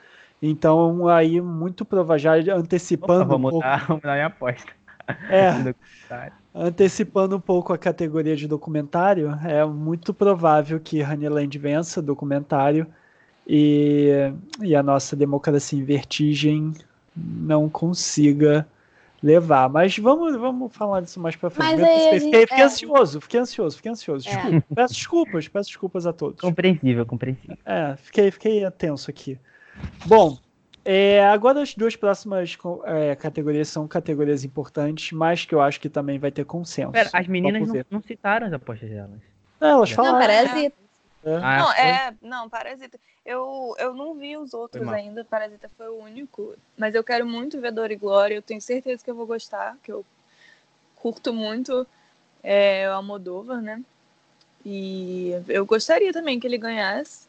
Então aí muito provável, já Opa, antecipando vou um pouco. mudar, vou mudar minha aposta. É, antecipando um pouco a categoria de documentário, é muito provável que Honeyland vença documentário e, e a nossa democracia em vertigem não consiga levar. Mas vamos, vamos falar disso mais pra frente. Mas aí a fiquei, gente- fiquei, fiquei é. ansioso, fiquei ansioso, fiquei ansioso. É. Desculpa, peço desculpas, peço desculpas a todos. Compreensível, compreensível. É, fiquei, fiquei tenso aqui. Bom, é, agora as duas próximas é, categorias são categorias importantes, mas que eu acho que também vai ter consenso. Pera, as meninas não, não citaram as apostas delas. É, elas Não, falaram. parasita. Ah, não, é, não, Parasita. Eu, eu não vi os outros ainda. Parasita foi o único. Mas eu quero muito ver Dor e Glória. Eu tenho certeza que eu vou gostar, que eu curto muito é, o Almodóvar, né? E eu gostaria também que ele ganhasse,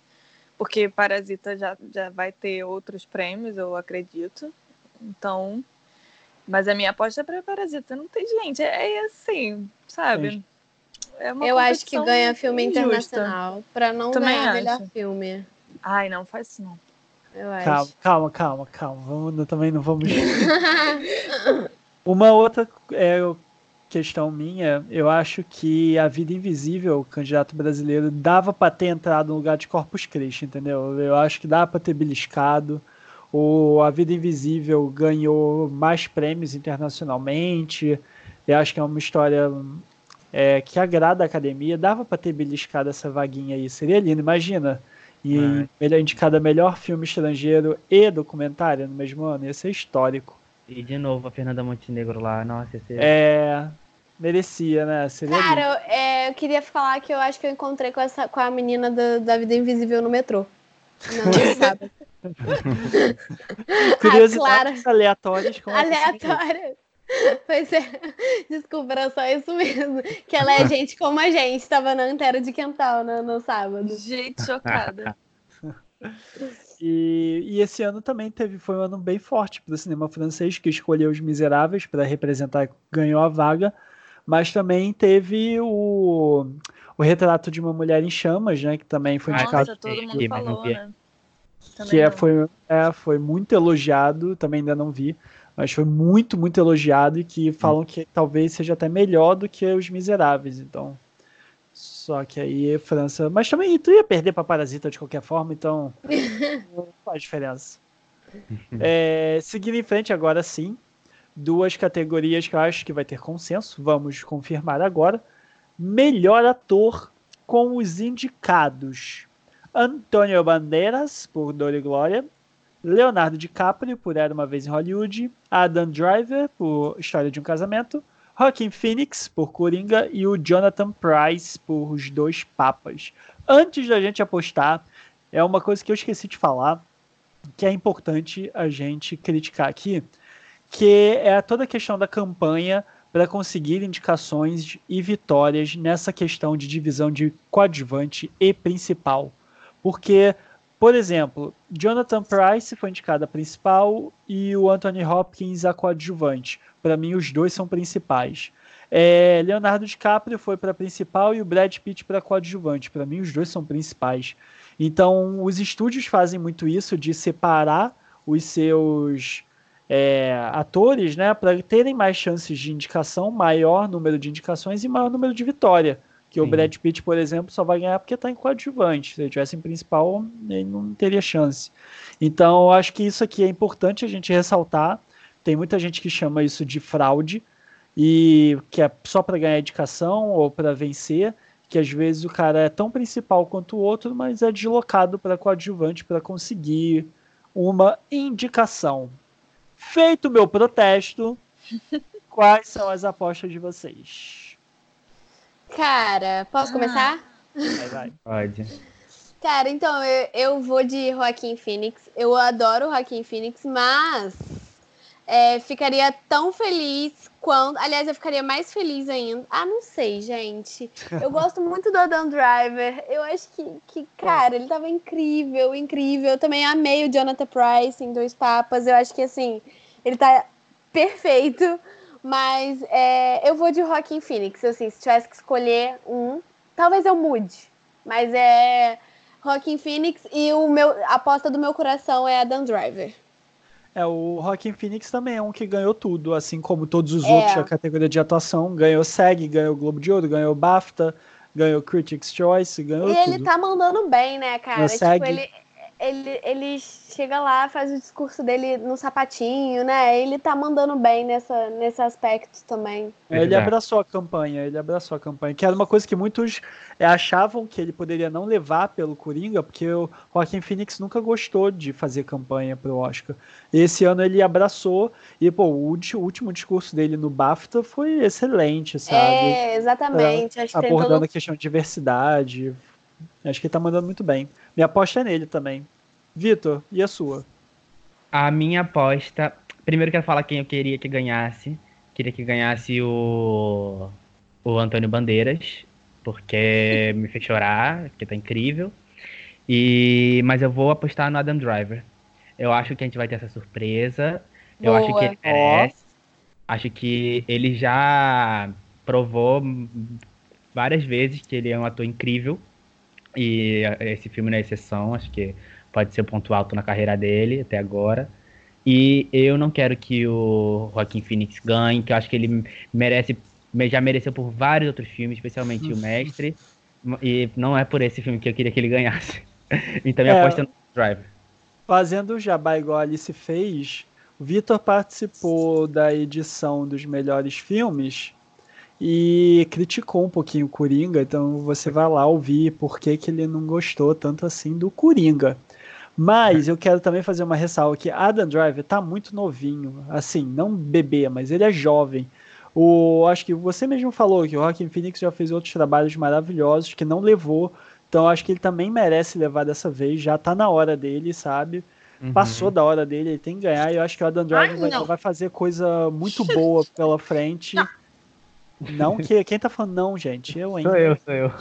porque Parasita já, já vai ter outros prêmios, eu acredito. Então. Mas a minha aposta é pra Parasita. Não tem gente. É, é assim, sabe? É uma Eu acho que ganha filme injusta. internacional. Pra não Também ganhar acho. melhor filme. Ai, não faz isso não. Eu acho. Calma, calma, calma, calma. Vamos, não- também não vamos. Uma outra é, questão minha, eu acho que a Vida Invisível, o candidato brasileiro, dava pra ter entrado no lugar de Corpus Christi, entendeu? Eu acho que dava pra ter beliscado. O A Vida Invisível ganhou mais prêmios internacionalmente. Eu acho que é uma história é, que agrada a academia. Dava pra ter beliscado essa vaguinha aí. Seria lindo, imagina. E É. melhor, indicada melhor filme estrangeiro e documentário no mesmo ano. Ia ser histórico. E de novo a Fernanda Montenegro lá. Nossa, esse... É. Merecia, né? Seria. Cara, eu, é, eu queria falar que eu acho que eu encontrei com, essa, com a menina da, da Vida Invisível no metrô. Não, não sabe. Curiosidades Clara. aleatórias com a Aleatória. Pois é. Desculpa, era só isso mesmo. Que ela é gente como a gente. Tava na Antero de Quental no, no sábado. Gente, chocada. E, e esse ano também teve, foi um ano bem forte para o cinema francês, que escolheu Os Miseráveis para representar, ganhou a vaga, mas também teve o, o Retrato de uma Mulher em Chamas, né, que também foi indicado, Nossa, todo mundo não falou, né? Também que é, foi, é, foi muito elogiado, também ainda não vi, mas foi muito, muito elogiado e que falam que talvez seja até melhor do que Os Miseráveis, então... Só que aí França. Mas também tu ia perder pra Parasita de qualquer forma, então. não faz diferença. É, seguindo em frente, agora sim. Duas categorias que eu acho que vai ter consenso. Vamos confirmar agora. Melhor ator com os indicados: Antônio Bandeiras, por Dor e Glória. Leonardo DiCaprio, por Era uma Vez em Hollywood. Adam Driver, por História de um Casamento. Joaquin Phoenix por Coringa e o Jonathan Price por Os Dois Papas. Antes da gente apostar, é uma coisa que eu esqueci de falar, que é importante a gente criticar aqui, que é toda a questão da campanha para conseguir indicações e vitórias nessa questão de divisão de coadjuvante e principal. Porque, por exemplo, Jonathan Price foi indicado a principal e o Anthony Hopkins a coadjuvante. Para mim, os dois são principais. É, Leonardo DiCaprio foi para principal e o Brad Pitt para coadjuvante. Para mim, os dois são principais. Então, os estúdios fazem muito isso de separar os seus é, atores, né, para terem mais chances de indicação, maior número de indicações e maior número de vitória. Que o Sim. Brad Pitt, por exemplo, só vai ganhar porque está em coadjuvante. Se ele tivesse em principal, ele não teria chance. Então, eu acho que isso aqui é importante a gente ressaltar. Tem muita gente que chama isso de fraude e que é só para ganhar indicação ou para vencer, que às vezes o cara é tão principal quanto o outro, mas é deslocado para coadjuvante para conseguir uma indicação. Feito o meu protesto, quais são as apostas de vocês? Cara, posso começar? Vai, vai. Pode. Cara, então eu, eu vou de Joaquim Phoenix. Eu adoro o Joaquim Phoenix, mas é, ficaria tão feliz quando. Aliás, eu ficaria mais feliz ainda. Ah, não sei, gente. Eu gosto muito do Adam Driver. Eu acho que, que, cara, ele tava incrível, incrível. Eu também amei o Jonathan Price em Dois Papas. Eu acho que, assim, ele tá perfeito. Mas é, eu vou de Joaquim Phoenix. Assim, se tivesse que escolher um, talvez eu mude. Mas é Joaquim Phoenix e o meu, a aposta do meu coração é Adam Driver. É, o Rockin' Phoenix também é um que ganhou tudo, assim como todos os É. outros da categoria de atuação. Ganhou SEG, ganhou Globo de Ouro, ganhou BAFTA, ganhou Critics' Choice, ganhou E tudo. ele tá mandando bem, né, cara? Tipo, ele, ele, ele chega lá, faz o discurso dele no sapatinho, né? Ele tá mandando bem nessa, nesse aspecto também. É, Ele abraçou a campanha, ele abraçou a campanha, que era uma coisa que muitos é, achavam que ele poderia não levar pelo Coringa, porque o Joaquin Phoenix nunca gostou de fazer campanha pro Oscar. Esse ano ele abraçou, e pô, o último discurso dele no BAFTA foi excelente, sabe? É, exatamente. Acho Abordando todo... a questão de diversidade. Acho que ele tá mandando muito bem. Minha aposta é nele também. Vitor, e a sua? A minha aposta. Primeiro quero falar quem eu queria que ganhasse. Queria que ganhasse o. O Antônio Bandeiras. Porque me fez chorar, porque tá incrível. E, mas eu vou apostar no Adam Driver. Eu acho que a gente vai ter essa surpresa. Eu Boa. acho que ele merece. Acho que ele já provou várias vezes que ele é um ator incrível. E esse filme não é exceção. Acho que pode ser o ponto alto na carreira dele até agora. E eu não quero que o Joaquim Phoenix ganhe, que eu acho que ele merece, já mereceu por vários outros filmes, especialmente o Mestre. E não é por esse filme que eu queria que ele ganhasse. Então minha É. aposta é no Driver. Fazendo o jabá igual a Alice fez, o Vitor participou da edição dos melhores filmes e criticou um pouquinho o Coringa, então você vai lá ouvir por que, que ele não gostou tanto assim do Coringa. Mas eu quero também fazer uma ressalva que Adam Driver tá muito novinho, assim, não bebê, mas ele é jovem. O, acho que você mesmo falou que o Joaquin Phoenix já fez outros trabalhos maravilhosos que não levou, então acho que ele também merece levar dessa vez, já tá na hora dele, sabe? Passou da hora dele, ele tem que ganhar. E eu acho que o Adam Driver Ai, vai, vai fazer coisa muito boa pela frente. Não, que quem tá falando não, gente? Eu, hein? Sou eu, sou eu.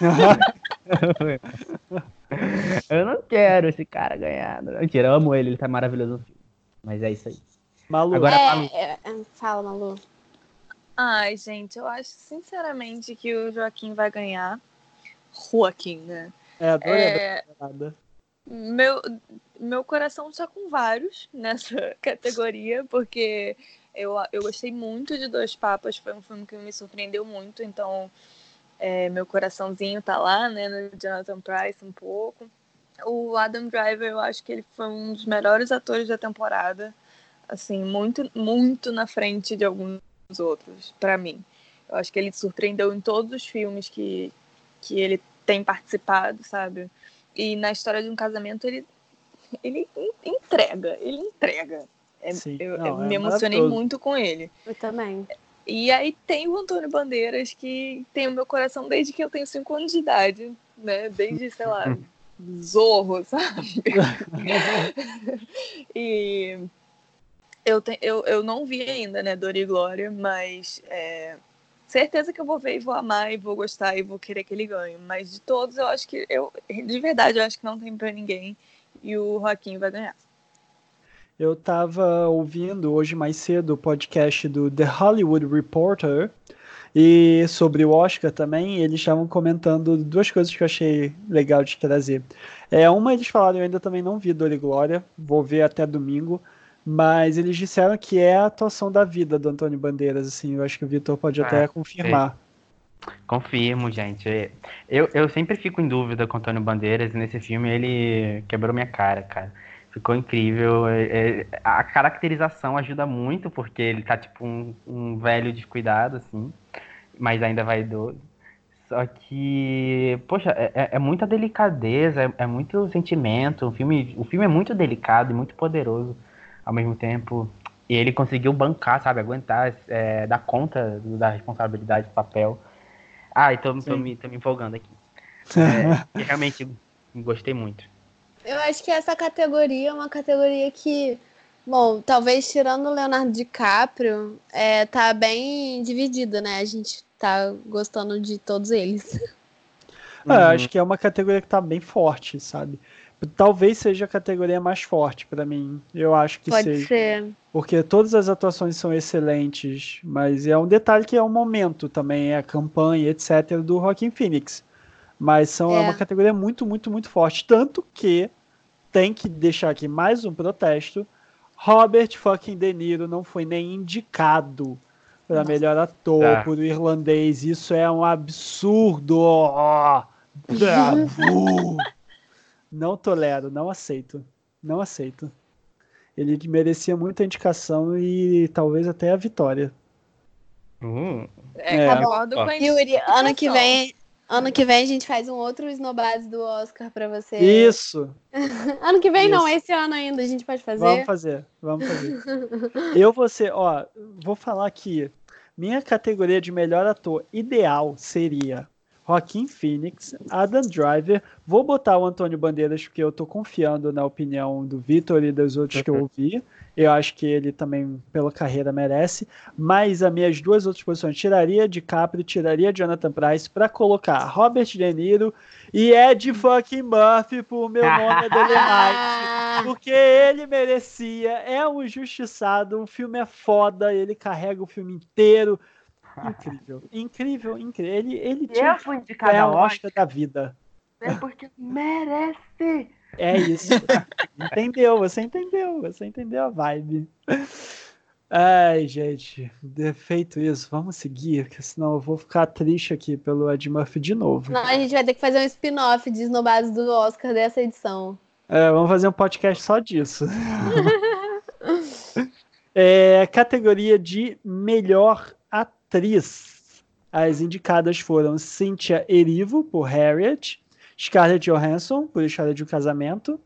eu não quero esse cara ganhar. Mentira, eu amo ele, ele tá maravilhoso no filme. Mas é isso aí. Malu, Agora-. É, é, é, fala, Malu. Ai, gente, eu acho sinceramente que o Joaquim vai ganhar. Joaquim, né? é, adorei É, a meu, meu coração está com vários nessa categoria, porque eu, eu gostei muito de Dois Papas, foi um filme que me surpreendeu muito, então é, meu coraçãozinho tá lá, né, no Jonathan Price um pouco. O Adam Driver, eu acho que ele foi um dos melhores atores da temporada, assim, muito, muito na frente de alguns outros, pra mim. Eu acho que ele surpreendeu em todos os filmes que, que ele tem participado, sabe? E na história de um casamento ele, ele en- entrega, ele entrega. É- eu, Não, eu é me emocionei muito com ele. Eu também. E aí tem o Antônio Bandeiras, que tem o meu coração desde que eu tenho 5 anos de idade, né? Desde, sei lá, Zorro, sabe? e eu, te, eu, eu não vi ainda, né, Dor e Glória, mas é, certeza que eu vou ver e vou amar e vou gostar e vou querer que ele ganhe. Mas de todos, eu acho que eu, de verdade, eu acho que não tem pra ninguém e o Joaquim vai ganhar. Eu tava ouvindo hoje mais cedo o podcast do The Hollywood Reporter e sobre o Oscar também, eles estavam comentando duas coisas que eu achei legal de trazer. É, uma eles falaram, eu ainda também não vi Dor e Glória, vou ver até domingo, mas eles disseram que é a atuação da vida do Antônio Bandeiras, assim, eu acho que o Vitor pode Ah, até confirmar. Confirmo, gente. Eu, eu sempre fico em dúvida com o Antônio Bandeiras. e Nesse filme ele quebrou minha cara, cara. Ficou incrível. É, é, a caracterização ajuda muito, porque ele tá tipo um, um velho descuidado, assim, mas ainda vaidoso. Só que, poxa, é, é- é muita delicadeza, é, é muito sentimento. O filme, o filme é muito delicado e muito poderoso ao mesmo tempo. E ele conseguiu bancar, sabe, aguentar, dar conta da responsabilidade do papel. Ah, então tô, Sim. me, tô me empolgando aqui. Realmente gostei muito. Eu acho que essa categoria é uma categoria que, bom, talvez tirando o Leonardo DiCaprio, é, tá bem dividida, né? A gente tá gostando de todos eles. Ah, Uhum. acho que é uma categoria que tá bem forte, sabe? Talvez seja a categoria mais forte pra mim. Eu acho que Pode seja. ser. Porque todas as atuações são excelentes, mas é um detalhe que é o momento também, é a campanha, etc., do Joaquin Phoenix. Mas são, é. É. uma categoria muito, muito, muito forte. Tanto que tem que deixar aqui mais um protesto. Robert fucking De Niro não foi nem indicado para melhor ator Tá. por o irlandês. Isso é um absurdo. Ó, Bravo. não tolero, não aceito. Não aceito. Ele merecia muita indicação e talvez até a vitória. Hum. É, É. concordo com a Yuri, ano que vem, ano que vem a gente faz um outro Snobase do Oscar pra você. Isso. Ano que vem não, Isso. esse ano ainda a gente pode fazer. Vamos fazer, vamos fazer. Eu vou ser, ó, vou falar aqui. Minha categoria de melhor ator ideal seria Joaquin Phoenix, Adam Driver. Vou botar o Antônio Bandeiras porque eu tô confiando na opinião do Vitor e dos outros que eu ouvi. Eu acho que ele também, pela carreira, merece. Mas as minhas duas outras posições, tiraria DiCaprio, tiraria Jonathan Price para colocar Robert De Niro e Ed fucking Murphy por meu nome é Dolemite. Porque ele merecia, é um injustiçado, o filme é foda, ele carrega o filme inteiro. Incrível, incrível, incrível. Ele, ele tinha Eu fui indicada ganhar a o Oscar da vida. é porque merece. É isso. entendeu? Você entendeu? Você entendeu a vibe. Ai, gente, de- feito isso, vamos seguir, porque senão eu vou ficar triste aqui pelo Ed Murphy de novo. não, a gente vai ter que fazer um spin-off de Snobase do Oscar dessa edição. É, vamos fazer um podcast só disso. É, categoria de melhor atriz. As indicadas foram Cynthia Erivo, por Harriet, Scarlett Johansson, por História de um Casamento,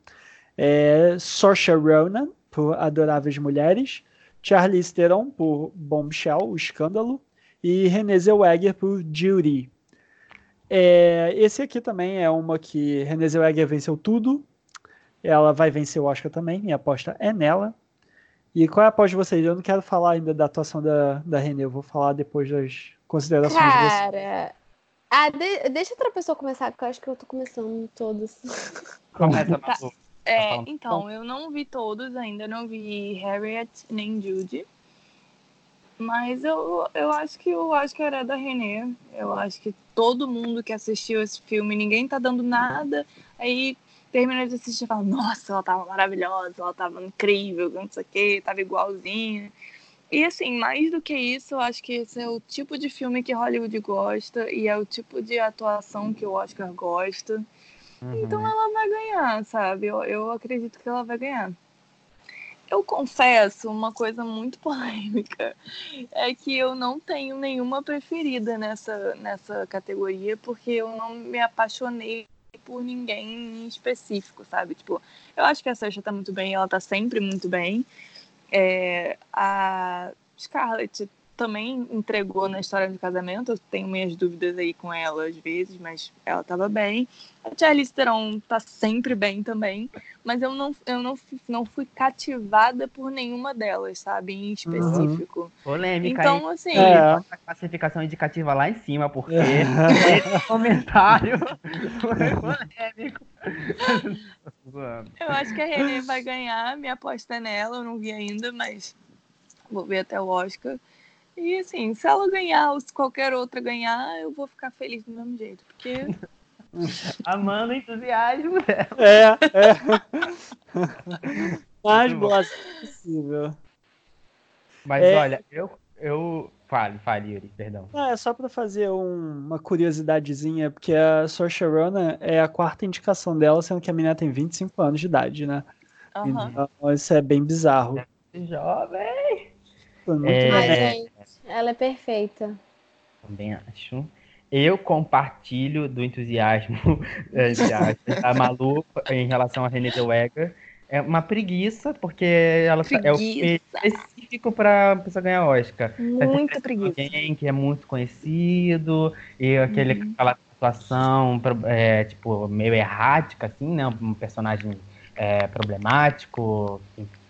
é, Saoirse Ronan, por Adoráveis Mulheres, Charlize Theron, por Bombshell, O Escândalo, e Renée Zellweger, por Judy. É, esse aqui também é uma que Renée Zellweger venceu tudo, ela vai vencer o Oscar também, minha aposta é nela. E qual é a aposta de vocês? Eu não quero falar ainda da atuação da, da Renée, eu vou falar depois das considerações de vocês. Cara. Ah, de- deixa outra pessoa começar, porque eu acho que eu tô começando todos. Começa, Tá. É, falando. então, eu não vi todos ainda, não vi Harriet nem Judy. Mas eu, eu acho que o Oscar é da Renée. Eu acho que todo mundo que assistiu esse filme, ninguém tá dando nada. Aí termina de assistir e fala, nossa, ela tava maravilhosa, ela tava incrível, não sei o que, tava igualzinha. E assim, mais do que isso, eu acho que esse é o tipo de filme que Hollywood gosta e é o tipo de atuação que o Oscar gosta. Então Uhum. ela vai ganhar, sabe? Eu, eu acredito que ela vai ganhar. Eu confesso uma coisa muito polêmica. É que eu não tenho nenhuma preferida nessa, nessa categoria, porque eu não me apaixonei por ninguém em específico, sabe? Tipo, eu acho que a Saoirse tá muito bem, ela tá sempre muito bem. É, a Scarlett também entregou na história de casamento. Eu tenho minhas dúvidas aí com ela às vezes, mas ela tava bem. A Charlize Theron tá sempre bem também, mas eu não, eu não, fui- não fui cativada por nenhuma delas, sabe, em específico. Polêmica, Então, hein? assim, É. A classificação indicativa lá em cima, porque esse comentário foi polêmico. Eu acho que a Renée vai ganhar, minha aposta é nela, eu não vi ainda, mas vou ver até o Oscar. E assim, se ela ganhar ou se qualquer outra ganhar, eu vou ficar feliz do mesmo jeito, porque Amando o entusiasmo dela. É, é. Mais bosta possível. Mas É. olha, eu, eu. Fale, fale, Yuri, perdão. Ah, é só para fazer um- uma curiosidadezinha, porque a Saoirse Ronan é a quarta indicação dela, sendo que a menina tem 25 anos de idade, né? aham. Então isso é bem bizarro. Jovem. Foi muito É. Ai, legal. gente, ela é perfeita. Também acho. Eu compartilho do entusiasmo eh, da Malu em relação a Renée Zellweger. É uma preguiça, porque ela tá- é o filme Preguiça. específico para pessoa ganhar Oscar. Muita preguiça. Alguém que é muito conhecido e aquele, Uhum. aquela atuação pro- é, tipo, meio errática, assim, né? Um personagem é, problemático,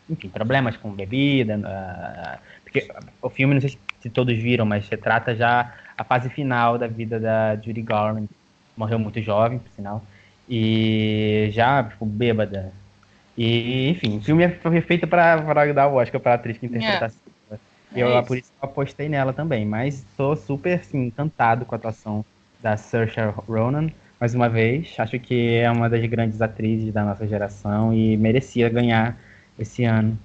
enfim, problemas com bebida. ah, porque o filme, não sei se todos viram, mas retrata já a fase final da vida da Judy Garland. Morreu muito jovem, por sinal. E já, tipo, bêbada. E, enfim, o filme é feito para dar o Oscar para atriz que interpreta assim. E eu, É por isso que eu apostei nela também. Mas tô super assim, encantado com a atuação da Saoirse Ronan. Mais uma vez, acho que é uma das grandes atrizes da nossa geração e merecia ganhar esse ano.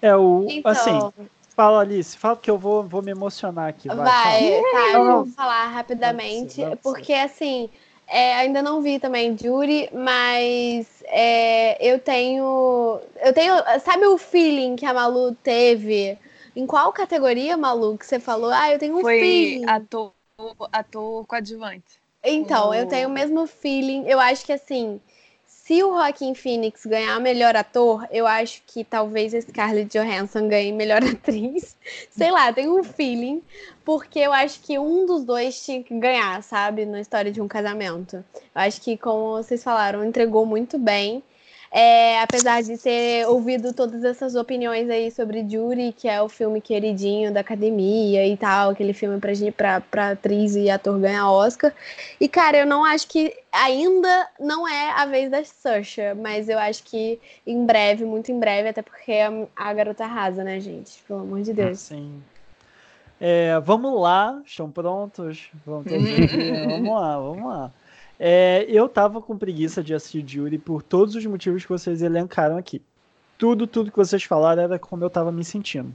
É o. Então... Assim, fala Alice, fala que eu vou, vou me emocionar aqui. Vai, vai tá, eu vou falar rapidamente, vai ser, vai ser. porque assim. É, ainda não vi também Jury, mas é, eu tenho. Eu tenho. Sabe o feeling que a Malu teve? Em qual categoria, Malu, que você falou? Ah, eu tenho um Foi feeling. Ator, ator coadjuvante. Então, eu tenho o mesmo feeling. Eu acho que assim se o Joaquim Phoenix ganhar melhor ator, eu acho que talvez a Scarlett Johansson ganhe melhor atriz. Sei lá, tenho um feeling, porque eu acho que um dos dois tinha que ganhar, sabe? Na história de um casamento. Eu acho que, como vocês falaram, entregou muito bem. É, apesar de ter ouvido todas essas opiniões aí sobre Jury, que é o filme queridinho da academia e tal, aquele filme pra, pra, pra atriz e ator ganhar Oscar. E, cara, eu não acho que ainda não é a vez da Saoirse, mas eu acho que em breve, muito em breve, até porque a, a garota arrasa, né, gente? Pelo amor de Deus. Sim. É, vamos lá, estão prontos? Vamos, vamos lá, vamos lá. É, eu tava com preguiça de assistir Jury por todos os motivos que vocês elencaram aqui. Tudo, tudo que vocês falaram era como eu tava me sentindo.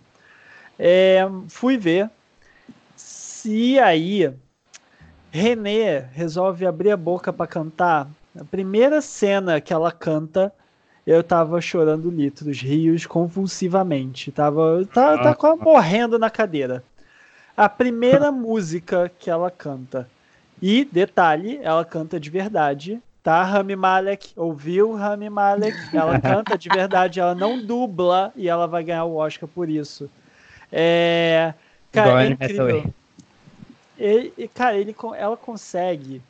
É, fui ver. Se aí René resolve abrir a boca para cantar, a primeira cena que ela canta, eu tava chorando litros, rios convulsivamente. Tava, tava, tava quase morrendo na cadeira. A primeira música que ela canta e, detalhe, ela canta de verdade, tá? Rami Malek, ouviu Rami Malek? Ela canta de verdade, ela não dubla e ela vai ganhar o Oscar por isso. É, cara, é incrível. Ele, cara, ele, ela consegue.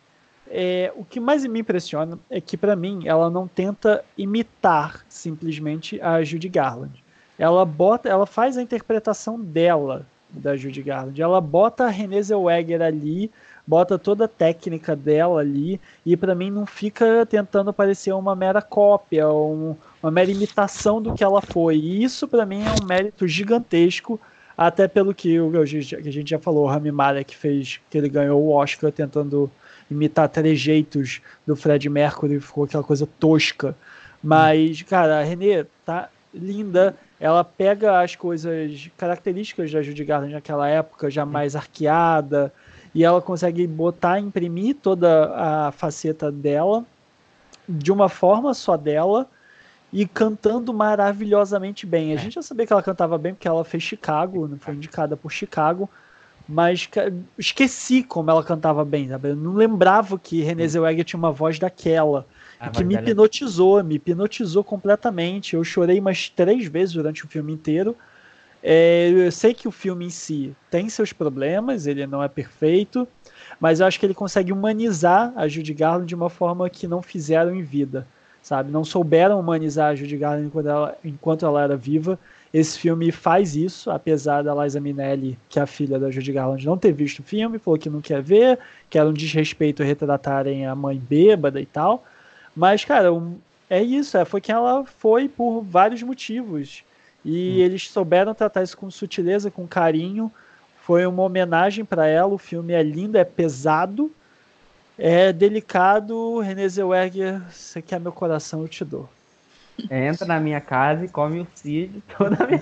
É, o que mais me impressiona é que, para mim, ela não tenta imitar simplesmente a Judy Garland. Ela bota, ela faz a interpretação dela da Judy Garland. Ela bota a Renée Zellweger ali bota toda a técnica dela ali e para mim não fica tentando parecer uma mera cópia, um, uma mera imitação do que ela foi. E isso para mim é um mérito gigantesco, até pelo que, o, que a gente já falou, o Rami Malek fez, que ele ganhou o Oscar tentando imitar trejeitos do Fred Mercury, ficou aquela coisa tosca. Mas, cara, a Renê tá linda. Ela pega as coisas características da Judy Garland naquela época, já mais arqueada, e ela consegue botar, imprimir toda a faceta dela de uma forma só dela e cantando maravilhosamente bem. A é. gente já sabia que ela cantava bem porque ela fez Chicago, foi indicada por Chicago, mas esqueci como ela cantava bem, sabe? Eu não lembrava que Renée Zellweger tinha uma voz daquela. Ah, que me é hipnotizou, me hipnotizou completamente. Eu chorei umas três vezes durante o filme inteiro. É, eu sei que o filme em si tem seus problemas, ele não é perfeito, mas eu acho que ele consegue humanizar a Judy Garland de uma forma que não fizeram em vida, sabe? Não souberam humanizar a Judy Garland enquanto ela, enquanto ela era viva. Esse filme faz isso, apesar da Liza Minnelli, que é a filha da Judy Garland, não ter visto o filme, falou que não quer ver, que era um desrespeito retratarem a mãe bêbada e tal. Mas, cara, um, é isso, é, foi que ela foi por vários motivos. E hum. eles souberam tratar isso com sutileza, com carinho. Foi uma homenagem para ela. O filme é lindo, é pesado, é delicado. Renée Zellweger, você quer meu coração, eu te dou. Entra na minha casa e come o Cid toda a minha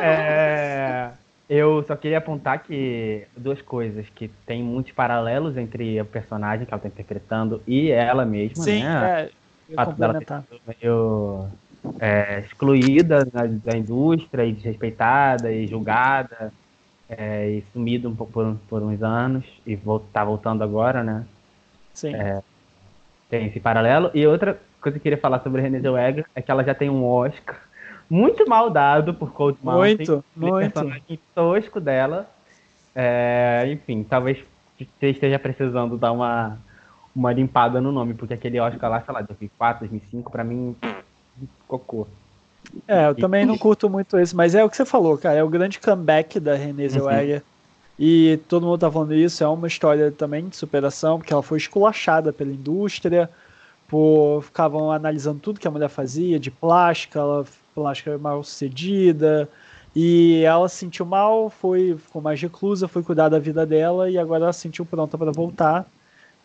é, Eu só queria apontar que duas coisas, que tem muitos paralelos entre o personagem que ela está interpretando e ela mesma, Sim, né? É, eu complementar. Meio é, excluída da, da, indústria e desrespeitada e julgada é, e sumida um pouco por, por uns anos e tá voltando agora, né? Sim. É, tem esse paralelo. E outra coisa que eu queria falar sobre Renée Zellweger é que ela já tem um Oscar muito mal dado por Cold Mountain. Muito, muito. personagem tosco dela. É, enfim, talvez você esteja precisando dar uma, uma limpada no nome, porque aquele Oscar lá, sei lá, 2004, 2005, pra mim cocô. É, eu também não curto muito esse, mas é o que você falou, cara. É o grande comeback da Renée uhum. Zellweger. Uhum. E todo mundo tá falando isso. É uma história também de superação, porque ela foi esculachada pela indústria, por ficavam analisando tudo que a mulher fazia, de plástica, ela plástica mal sucedida. E ela se sentiu mal, foi, ficou mais reclusa, foi cuidar da vida dela e agora ela se sentiu pronta para voltar.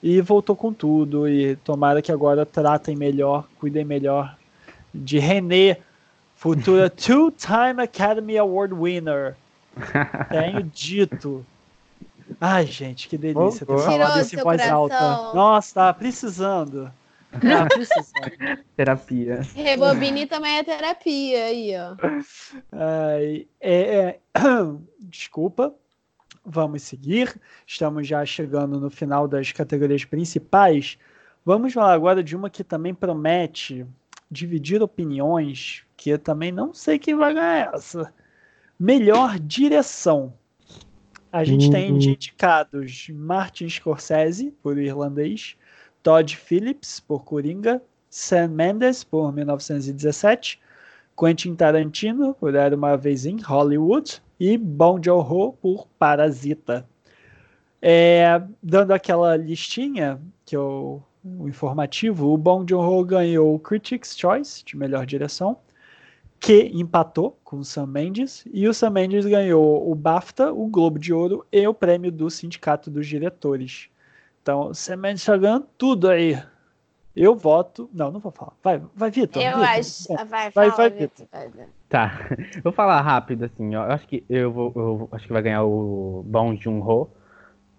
E voltou com tudo. E tomara que agora tratem melhor, cuidem melhor de René futura two-time Academy Award winner. Tenho dito. Ai, gente, que delícia ter Oh, falado Tirou isso em seu voz alta. Nossa, tá precisando. Terapia. Rebobine também é terapia aí, ó. Ai, é, é, desculpa, vamos seguir. Estamos já chegando no final das categorias principais. Vamos falar agora de uma que também promete dividir opiniões, que eu também não sei quem vai ganhar essa. Melhor direção. A gente tem de indicados Martin Scorsese, por irlandês, Todd Phillips, por Coringa, Sam Mendes, por 1917, Quentin Tarantino, por Era Uma Vez em Hollywood, e Bong Joon-ho, por Parasita. É, dando aquela listinha, que eu, o informativo, o Bong Joon-ho ganhou o Critics' Choice, de melhor direção, que empatou com o Sam Mendes, e o Sam Mendes ganhou o BAFTA, o Globo de Ouro e o prêmio do Sindicato dos Diretores. Então, o Sam Mendes está ganhando tudo aí. Eu voto... Não, não vou falar. Vai, vai Vitor. Eu Vitor. acho. Bom, Vai, vai, fala, vai, Vitor. Tá, vou falar rápido assim, ó. Eu acho que eu vou, eu acho que vai ganhar o Bong Joon-ho,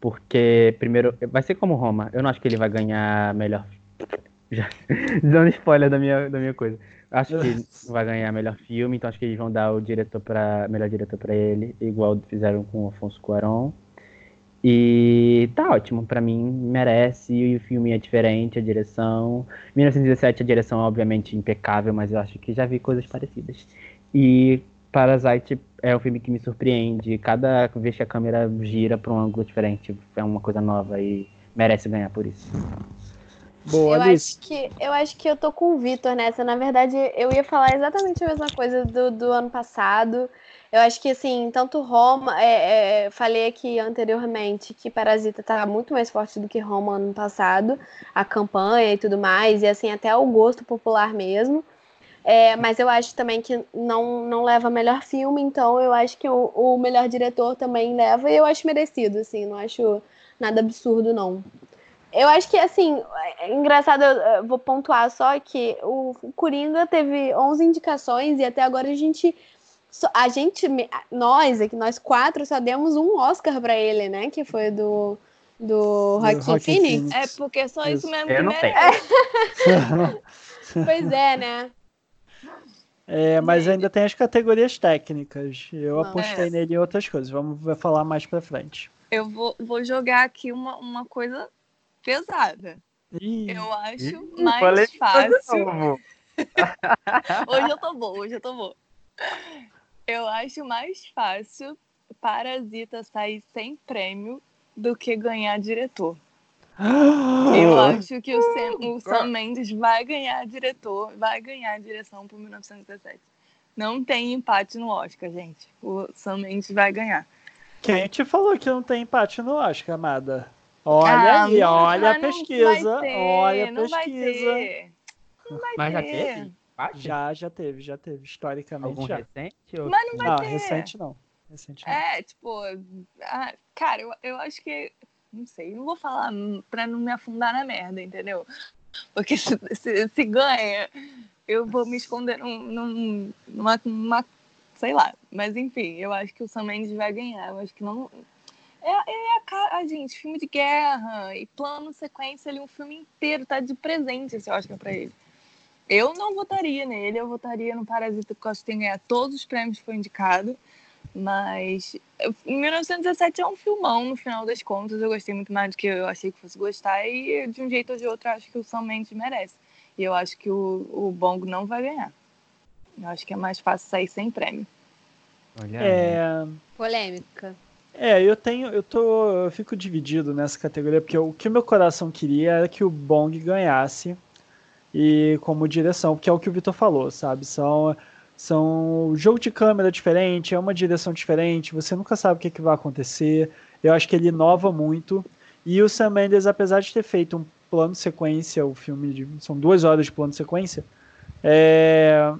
porque primeiro vai ser como Roma. Eu não acho que ele vai ganhar melhor. Já dando spoiler da minha, da minha coisa. Acho que ele vai ganhar melhor filme, então acho que eles vão dar o diretor para melhor diretor para ele, igual fizeram com o Afonso Cuarón. E tá ótimo, pra mim merece, e o filme é diferente, a direção. 1917 a direção é obviamente impecável, mas eu acho que já vi coisas parecidas. E Parasite é um filme que me surpreende, cada vez que a câmera gira pra um ângulo diferente, é uma coisa nova e merece ganhar por isso. Boa, Eu Alice. acho, que, eu acho que eu tô com o Vitor nessa. Na verdade, eu ia falar exatamente a mesma coisa do, do ano passado. Eu acho que, assim, tanto Roma. é, é, falei aqui anteriormente que Parasita tá muito mais forte do que Roma ano passado. A campanha e tudo mais. E, assim, até o gosto popular mesmo. É, mas eu acho também que não, não leva melhor filme. Então, eu acho que o, o melhor diretor também leva. E eu acho merecido, assim. Não acho nada absurdo, não. Eu acho que, assim, é engraçado, eu, vou pontuar só que o Coringa teve 11 indicações e até agora a gente, a gente, nós aqui, nós quatro, só demos um Oscar pra ele, né? Que foi do, do Joaquin Joaquin Phoenix. É porque só isso Isso. mesmo Eu que não tenho. merece. Pois é, né? É, mas ainda tem as categorias técnicas. Eu Vamos. apostei É. nele em outras coisas. Vamos falar mais pra frente. Eu vou, vou jogar aqui uma, uma coisa pesada. Ih, Eu acho Ih, mais fácil. Hoje eu tô boa, hoje eu tô boa. Eu acho mais fácil Parasita sair sem prêmio do que ganhar diretor. Eu acho que o Sam, o Sam Mendes vai ganhar diretor, vai ganhar direção por 1917. Não tem empate no Oscar, gente. O Sam Mendes vai ganhar. Quem te falou que não tem empate no Oscar, amada? Olha Ah, aí, olha a pesquisa. ter, olha a não vai pesquisa. ter. Não vai Mas já ter. teve? Empate? Já, já teve, já teve. Historicamente Algum já. recente? Ou... Mas não vai Não, ter. recente não. Recente não. É, tipo, ah, cara, eu, eu acho que. Não sei, não vou falar pra não me afundar na merda, entendeu? Porque se, se, se ganha, eu vou me esconder num, num- numa, numa- Sei lá. Mas enfim, eu acho que o Sam Mendes vai ganhar. Eu acho que não. É, é a cara. ah, gente, filme de guerra e plano sequência ali, um filme inteiro, tá de presente esse Oscar pra ele. Eu não votaria nele, eu votaria no Parasita, porque eu acho que tem que ganhar todos os prêmios que foi indicado. Mas eu- 1917 é um filmão, no final das contas. Eu gostei muito mais do que eu achei que fosse gostar. E de um jeito ou de outro, eu acho que o Sam Mendes merece. E eu acho que o, o Bongo não vai ganhar. Eu acho que é mais fácil sair sem prêmio. Olha, É, Polêmica. é, eu tenho, eu tô, eu fico dividido nessa categoria porque o que o meu coração queria era que o Bong ganhasse e como direção, porque é o que o Vitor falou, sabe? São são jogo de câmera diferente, é uma direção diferente, você nunca sabe o que, que vai acontecer. Eu acho que ele inova muito. E o Sam Mendes, apesar de ter feito um plano sequência, o filme de, são duas horas de plano sequência, é,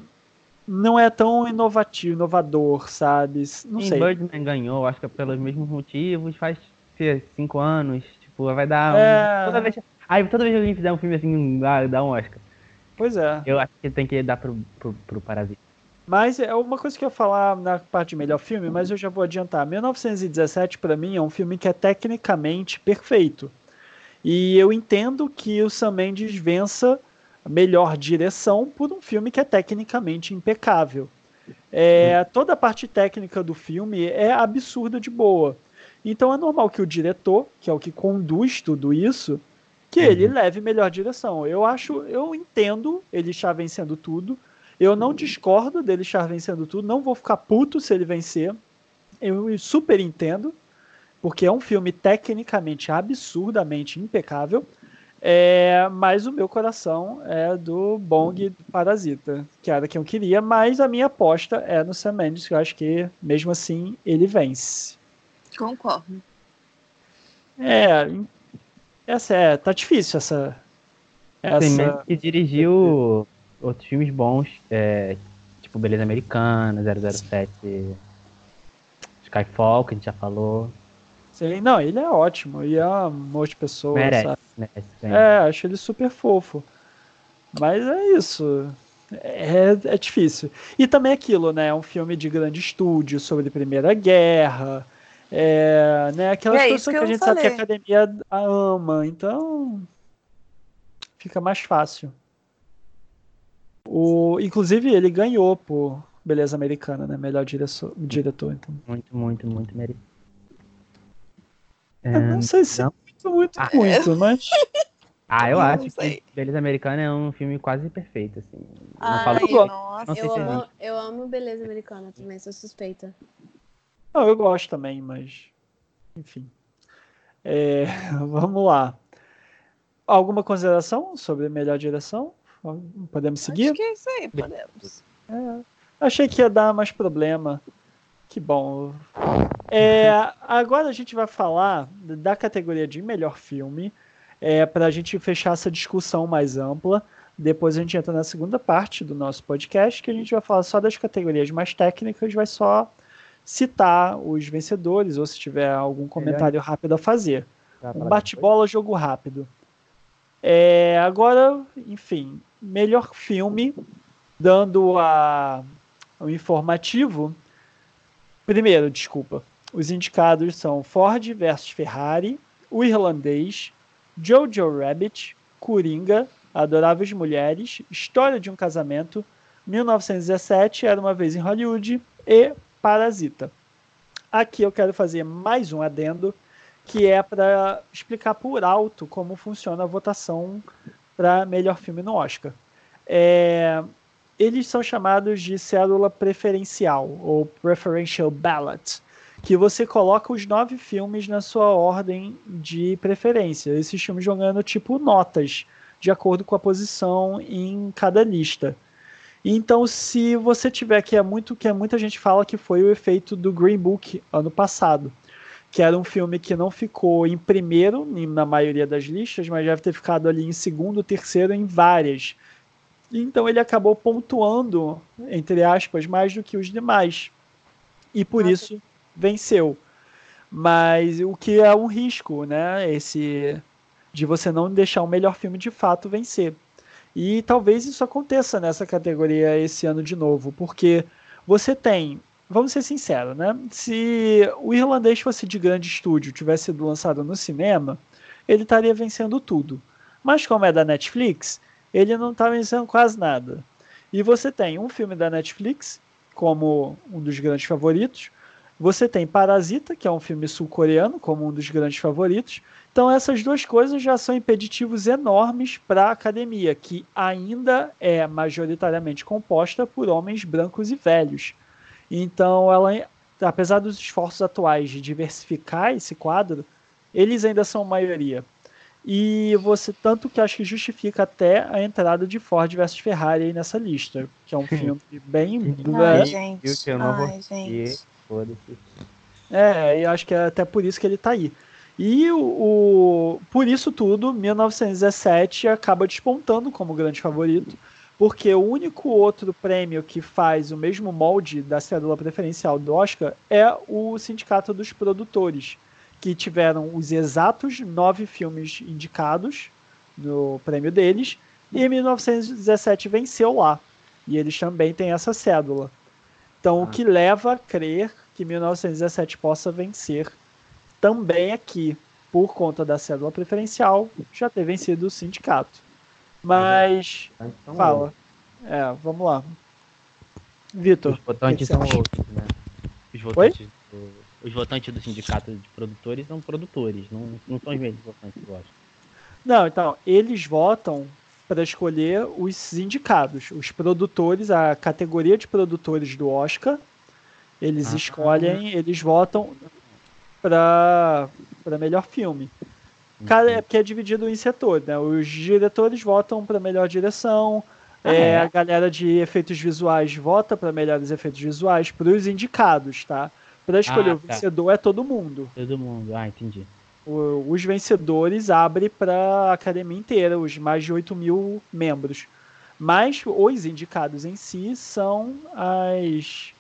não é tão inovativo, inovador, sabe? Não Sim, sei. Birdman ganhou, acho que é pelos mesmos motivos, faz sei, cinco anos, tipo, vai dar um- É. toda vez, aí toda vez que alguém fizer um filme assim, dá, dá um Oscar. Pois é. Eu acho que tem que dar pro, pro, pro Parasita. Mas é uma coisa que eu ia falar na parte de melhor filme, mas eu já vou adiantar. 1917, para mim, é um filme que é tecnicamente perfeito. E eu entendo que o Sam Mendes vença melhor direção por um filme que é tecnicamente impecável. É, toda a parte técnica do filme é absurda de boa. Então é normal que o diretor, que é o que conduz tudo isso, que ele Uhum. leve melhor direção. Eu acho, eu entendo ele estar vencendo tudo. Eu não discordo dele estar vencendo tudo. Não vou ficar puto se ele vencer. Eu super entendo, porque é um filme tecnicamente absurdamente impecável. É, mas o meu coração é do Bong Parasita, que era quem eu queria, mas a minha aposta é no Sam Mendes, que eu acho que mesmo assim ele vence. Concordo. É, essa é, tá difícil essa Tem mesmo essa que dirigiu outros filmes bons, é, tipo Beleza Americana, 007, Skyfall, que a gente já falou. Sim, não, ele é ótimo e é uma outra pessoa, merece, sabe? merece. sim. É, acho ele super fofo. Mas é isso. É, é difícil. E também aquilo, né? É um filme de grande estúdio sobre a Primeira Guerra. É, né, aquelas É isso que, que a eu gente sabe que a falei. academia ama, então fica mais fácil. O, inclusive, ele ganhou por Beleza Americana, né? Melhor diretor, diretor então. Muito, muito, muito merecido. Eu não sei se é não? muito, muito, Ah, muito, mas. Ah, eu Não acho sei. que Beleza Americana é um filme quase perfeito, assim. Não Ai, falo eu- nossa. não Eu se amo, eu amo beleza americana também, sou suspeita. Não, eu gosto também, mas. Enfim. É, vamos lá. Alguma consideração sobre melhor direção? Podemos seguir? Acho que é isso aí, podemos. É, achei que ia dar mais problema. Que bom. É, agora a gente vai falar da categoria de melhor filme, é, para a gente fechar essa discussão mais ampla. Depois a gente entra na segunda parte do nosso podcast, que a gente vai falar só das categorias mais técnicas, vai só citar os vencedores, ou se tiver algum comentário rápido a fazer. Um bate-bola, jogo rápido. É, agora, enfim, melhor filme, dando a, o informativo. Primeiro, desculpa. Os indicados são Ford versus Ferrari, O Irlandês, Jojo Rabbit, Coringa, Adoráveis Mulheres, História de um Casamento, 1917, Era uma Vez em Hollywood e Parasita. Aqui eu quero fazer mais um adendo que é para explicar por alto como funciona a votação para melhor filme no Oscar. É, eles são chamados de cédula preferencial ou preferential ballot, que você coloca os nove filmes na sua ordem de preferência. Esses filmes vão ganhando tipo notas de acordo com a posição em cada lista. Então, se você tiver que é muito que muita gente fala que foi o efeito do Green Book ano passado, que era um filme que não ficou em primeiro na maioria das listas, mas deve ter ficado ali em segundo, terceiro em várias. Então ele acabou pontuando, entre aspas, mais do que os demais. E por Nossa. isso venceu. Mas o que é um risco, né? Esse de você não deixar o melhor filme de fato vencer. E talvez isso aconteça nessa categoria esse ano de novo, porque você tem, vamos ser sinceros, né? Se o irlandês fosse de grande estúdio, tivesse sido lançado no cinema, ele estaria vencendo tudo. Mas como é da Netflix, ele não está vencendo quase nada. E você tem um filme da Netflix como um dos grandes favoritos. Você tem Parasita, que é um filme sul-coreano, como um dos grandes favoritos. Então, essas duas coisas já são impeditivos enormes para a academia, que ainda é majoritariamente composta por homens brancos e velhos. Então, ela, apesar dos esforços atuais de diversificar esse quadro, eles ainda são maioria. E você, tanto que acho que justifica até a entrada de Ford versus Ferrari aí nessa lista, que é um filme bem. Ai, é, gente. Eu não vou Ai, gente. É, e acho que é até por isso que ele tá aí. E o, o- por isso tudo, 1917 acaba despontando como grande favorito, porque o único outro prêmio que faz o mesmo molde da cédula preferencial do Oscar é o Sindicato dos Produtores, que tiveram os exatos nove filmes indicados no prêmio deles, e em 1917 venceu lá. E eles também têm essa cédula. Então, Ah. o que leva a crer que 1917 possa vencer também aqui, por conta da cédula preferencial, já ter vencido o sindicato. Mas, Então, fala. É, vamos lá. Vitor, Os votantes que são outros, né? Os votantes, do, os votantes do sindicato de produtores são produtores, não, não são os mesmos votantes do Oscar. Não, então, eles votam para escolher os sindicados, os produtores, a categoria de produtores do Oscar. Eles Ah. escolhem, eles votam para melhor filme. Cada, é porque é dividido em setor, né? Os diretores votam para melhor direção, Ah, é, é? a galera de efeitos visuais vota para melhores efeitos visuais, para os indicados, tá? Para escolher Ah, o tá. vencedor é todo mundo. Todo mundo, ah, entendi. O- os vencedores abrem para a academia inteira, os mais de 8 mil membros. Mas os indicados em si são as,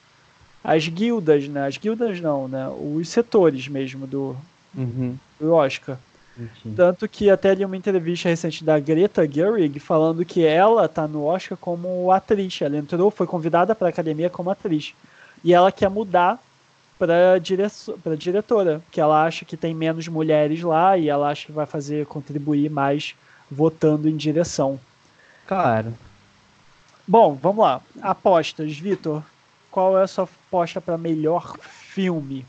as guildas, né? As guildas não, né? Os setores mesmo do, Uhum, do Oscar. Tanto que até li uma entrevista recente da Greta Gerwig falando que ela tá no Oscar como atriz. Ela entrou, foi convidada para a academia como atriz. E ela quer mudar para para diretora, que ela acha que tem menos mulheres lá e ela acha que vai fazer contribuir mais votando em direção. Claro. Bom, vamos lá. Apostas, Vitor. Qual é a sua aposta para melhor filme?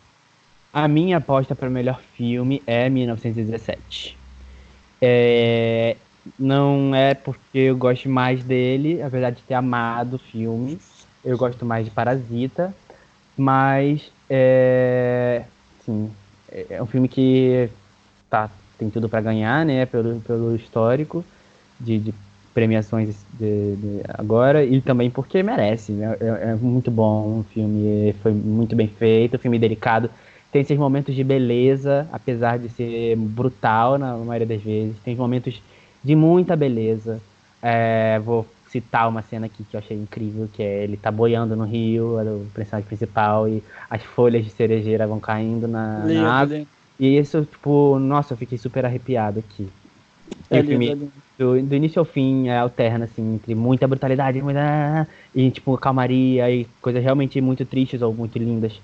A minha aposta para melhor filme é 1917. É, não é porque eu gosto mais dele, apesar de ter amado o filme. Eu gosto mais de Parasita, mas é, sim, é é um filme que tá, tem tudo para ganhar, né? Pelo, pelo histórico de, de premiações de- de agora e também porque merece. né? É, é muito bom o filme, foi muito bem feito, filme delicado tem esses momentos de beleza, apesar de ser brutal na maioria das vezes. Tem momentos de muita beleza. É, vou citar uma cena aqui que eu achei incrível, que é ele tá boiando no rio, é o personagem principal, e as folhas de cerejeira vão caindo na, na água. lindo. E isso, tipo, nossa, eu fiquei super arrepiado aqui. E É o lindo, filme, é lindo. do, do início ao fim é alterna, assim, entre muita brutalidade muita... e, tipo, calmaria e coisas realmente muito tristes ou muito lindas.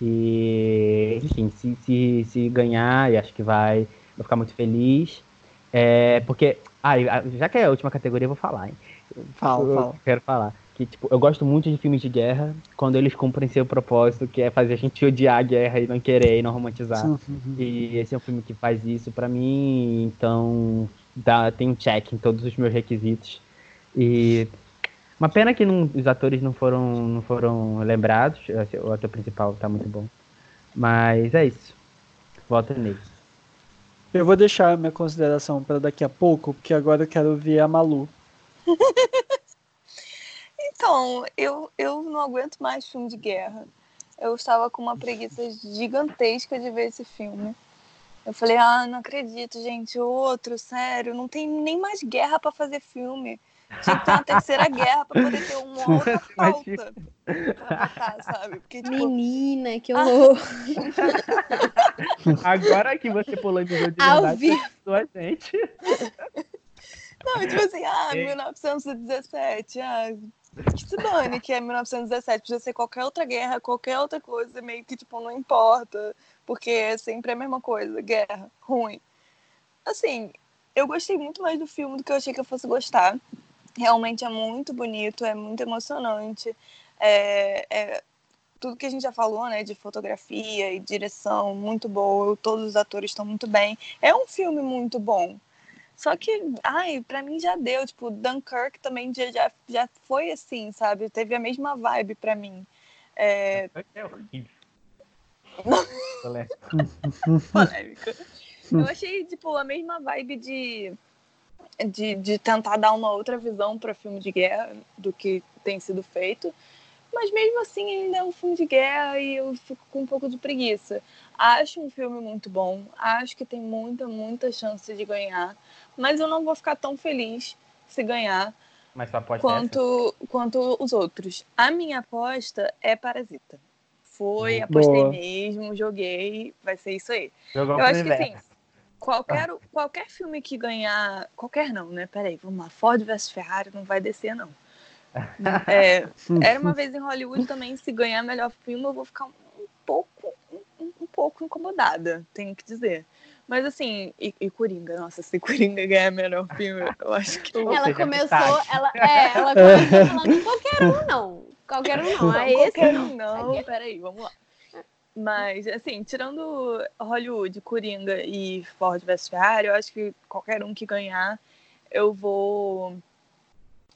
E, enfim, se, se, se ganhar, e acho que vai, vou ficar muito feliz. É, porque, ah, já que é a última categoria, eu vou falar, hein? Fala, eu fala. quero falar. Que, tipo, eu gosto muito de filmes de guerra quando eles cumprem seu propósito, que é fazer a gente odiar a guerra e não querer e não romantizar. E esse é um filme que faz isso pra mim, então dá, tem um check em todos os meus requisitos. E uma pena que não- os atores não foram, não foram lembrados, o ator principal tá muito bom. Mas é isso. Volta nele. Eu vou deixar a minha consideração para daqui a pouco, porque agora eu quero ver a Malu. Então, eu, eu não aguento mais filme de guerra. Eu estava com uma preguiça gigantesca de ver esse filme. Eu falei, ah, não acredito, gente, outro, sério, não tem nem mais guerra para fazer filme. Tinha que ter uma terceira guerra para poder ter uma outra pauta pra botar, sabe? Porque, tipo, Menina, que horror. Agora que você polemizou de verdade, vivo. você ajudou a gente. Não, tipo assim, ah, É. 1917, ah, que se dane que é 1917, podia ser qualquer outra guerra, qualquer outra coisa, meio que, tipo, não importa, porque é sempre a mesma coisa, guerra, ruim. Assim, eu gostei muito mais do filme do que eu achei que eu fosse gostar. Realmente é muito bonito, é muito emocionante, é, é tudo que a gente já falou, né, de fotografia e direção, muito boa, todos os atores estão muito bem. É um filme muito bom. Só que, ai, pra mim já deu. Tipo, Dunkirk também já, já, já foi assim, sabe? Teve a mesma vibe pra mim. É, É horrível. Eu achei, tipo, a mesma vibe de, de, de tentar dar uma outra visão para filme de guerra do que tem sido feito. Mas mesmo assim, ainda é um filme de guerra e eu fico com um pouco de preguiça. Acho um filme muito bom, acho que tem muita, muita chance de ganhar, mas eu não vou ficar tão feliz se ganhar é quanto, quanto os outros. A minha aposta é Parasita. Foi, Boa. apostei mesmo, joguei, vai ser isso aí. Jogou Eu acho que assim, qualquer, qualquer filme que ganhar. Qualquer não, né? Peraí, vamos lá. Ford vs Ferrari não vai descer, não. É, era uma vez em Hollywood também, se ganhar melhor filme, eu vou ficar um pouco, um, um pouco incomodada, tenho que dizer. Mas assim, e, e, Coringa, nossa, se Coringa ganhar melhor filme, eu acho que. Ela começou, ela, é, ela começou falando qualquer um, não. Qualquer um não. É qualquer um não. Peraí, vamos lá. Mas, assim, tirando Hollywood, Coringa e Ford vs Ferrari, eu acho que qualquer um que ganhar, eu vou.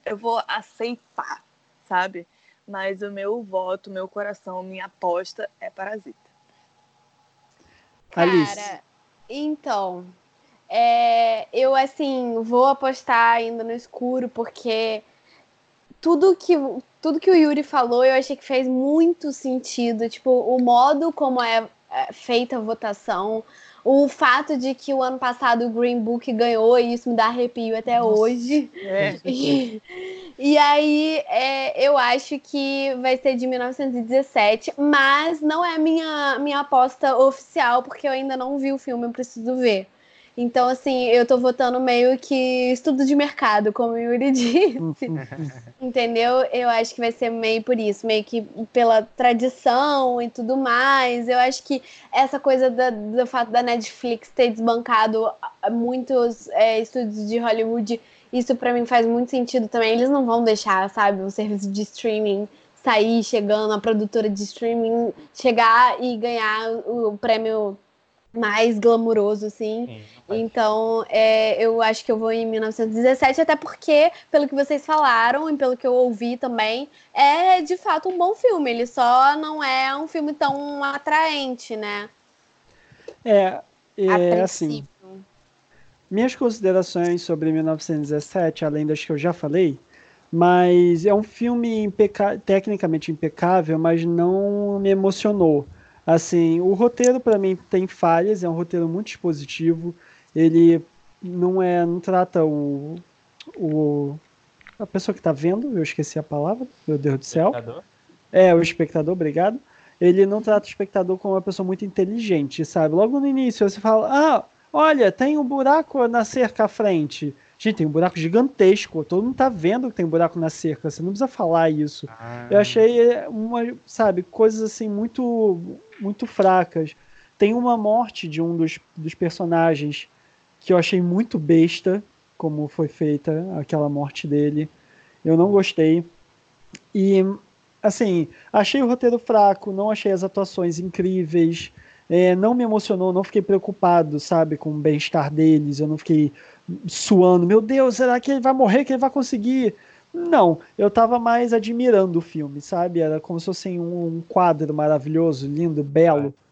Eu vou aceitar, sabe? Mas o meu voto, meu coração, minha aposta é Parasita. Cara, então. É, eu, assim, vou apostar ainda no escuro, porque tudo que, tudo que o Yuri falou eu achei que fez muito sentido. Tipo, o modo como é, é feita a votação, o fato de que o ano passado o Green Book ganhou, e isso me dá arrepio até Nossa, hoje. É. E, e aí é, eu acho que vai ser de 1917, mas não é minha, minha aposta oficial, porque eu ainda não vi o filme, eu preciso ver. Então, assim, eu tô votando meio que estudo de mercado, como o Yuri disse. Entendeu? Eu acho que vai ser meio por isso, meio que pela tradição e tudo mais. Eu acho que essa coisa da, do fato da Netflix ter desbancado muitos é, estúdios de Hollywood, isso para mim faz muito sentido também. Eles não vão deixar, sabe, o serviço de streaming sair chegando, a produtora de streaming chegar e ganhar o prêmio mais glamuroso, assim. Sim, então, é, eu acho que eu vou em 1917, até porque, pelo que vocês falaram e pelo que eu ouvi também, é de fato um bom filme. Ele só não é um filme tão atraente, né? É, é assim. Minhas considerações sobre 1917, além das que eu já falei, mas é um filme impeca tecnicamente impecável, mas não me emocionou. Assim, o roteiro para mim tem falhas, é um roteiro muito expositivo. Ele não é, não trata o, o a pessoa que está vendo, eu esqueci a palavra, meu Deus do céu. Espectador? É, o espectador, obrigado. Ele não trata o espectador como uma pessoa muito inteligente, sabe? Logo no início você fala: "Ah, olha, tem um buraco na cerca à frente". Gente, tem um buraco gigantesco. Todo mundo tá vendo que tem um buraco na cerca. Você não precisa falar isso. Ah. Eu achei uma, sabe, coisas assim muito, muito fracas. Tem uma morte de um dos, dos personagens que eu achei muito besta, como foi feita aquela morte dele. Eu não gostei. E, assim, achei o roteiro fraco, não achei as atuações incríveis. É, não me emocionou, não fiquei preocupado, sabe, com o bem-estar deles. Eu não fiquei suando, meu Deus, será que ele vai morrer, que ele vai conseguir? Não, eu tava mais admirando o filme, sabe? Era como se fosse um, um quadro maravilhoso, lindo, belo. É.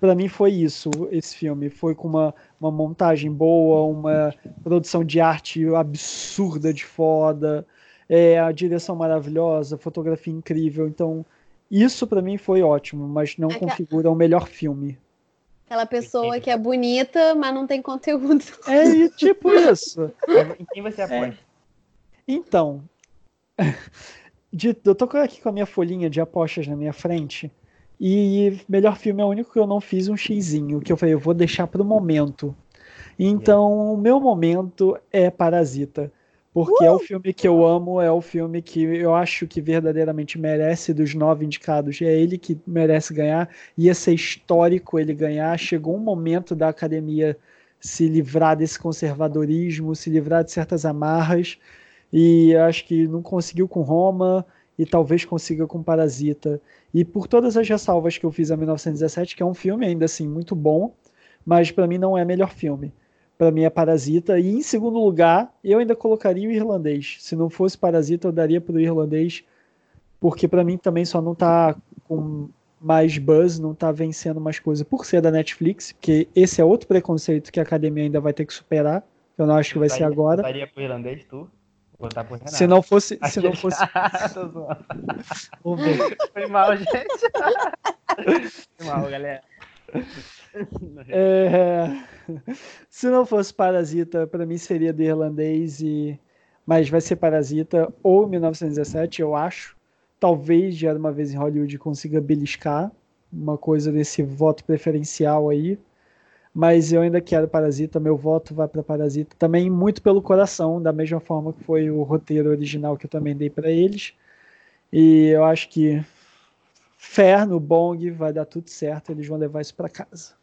Para mim foi isso, esse filme. Foi com uma, uma montagem boa, uma produção de arte absurda de foda, é, a direção maravilhosa, fotografia incrível. Então, isso para mim foi ótimo, mas não é configura que... o melhor filme. Aquela pessoa que é bonita, mas não tem conteúdo. É tipo isso. Em quem você aposta? É. Então, de, eu tô aqui com a minha folhinha de apostas na minha frente. E melhor filme é o único que eu não fiz um xizinho, que eu falei, eu vou deixar pro momento. Então, o meu momento é Parasita. Porque uh! é o filme que eu amo, é o filme que eu acho que verdadeiramente merece dos nove indicados. É ele que merece ganhar. Ia ser histórico ele ganhar. Chegou um momento da academia se livrar desse conservadorismo, se livrar de certas amarras. E acho que não conseguiu com Roma e talvez consiga com Parasita. E por todas as ressalvas que eu fiz a 1917, que é um filme ainda assim muito bom, mas para mim não é melhor filme para mim é Parasita. E em segundo lugar, eu ainda colocaria o irlandês. Se não fosse Parasita, eu daria para o irlandês, porque para mim também só não tá com mais buzz, não tá vencendo mais coisa por ser da Netflix, que esse é outro preconceito que a academia ainda vai ter que superar. Eu não acho que vai daria, ser agora. Daria pro irlandês, tu? Votar pro Renato. Se não fosse. Se não fosse... Vamos ver. Foi mal, gente. Foi mal, galera. É, se não fosse Parasita, para mim seria do irlandês, e, mas vai ser Parasita ou 1917, eu acho. Talvez já uma vez em Hollywood consiga beliscar uma coisa desse voto preferencial aí. Mas eu ainda quero Parasita, meu voto vai para Parasita, também muito pelo coração, da mesma forma que foi o roteiro original que eu também dei para eles. E eu acho que fé no Bong vai dar tudo certo, eles vão levar isso para casa.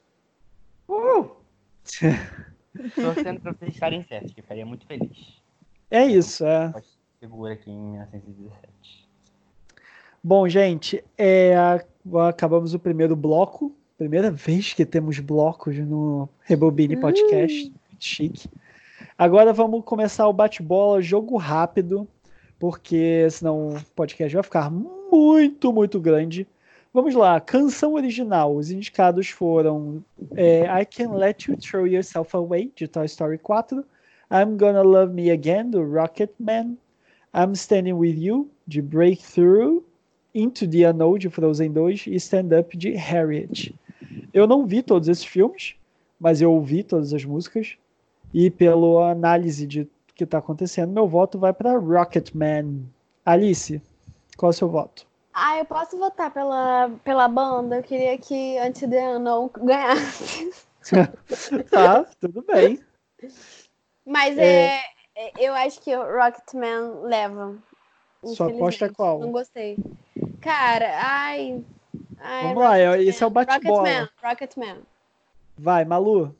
Uh! Torcendo para vocês estarem certos, que ficaria muito feliz. É isso, é. Segura aqui em 1917. Bom, gente, é, acabamos o primeiro bloco. Primeira vez que temos blocos no Rebobine Podcast. Muito chique. Agora vamos começar o bate-bola, jogo rápido, porque senão o podcast vai ficar muito, muito grande. Vamos lá, canção original. Os indicados foram é, I Can Let You Throw Yourself Away, de Toy Story 4. I'm Gonna Love Me Again, do Rocket Man. I'm Standing With You, de Breakthrough. Into the Unknown, de Frozen 2. E Stand Up, de Harriet. Eu não vi todos esses filmes, mas eu ouvi todas as músicas. E pela análise de que está acontecendo, meu voto vai para Rocketman. Alice, qual é o seu voto? Ah, eu posso votar pela, pela banda. Eu queria que antes de Unknown ganhasse. tá, tudo bem. Mas é... é... eu acho que o Rocketman leva. Sua aposta é qual? Não gostei. Cara, ai, Ai, Vamos lá, é, esse é o bate-bola. Rocketman. Vai, Malu.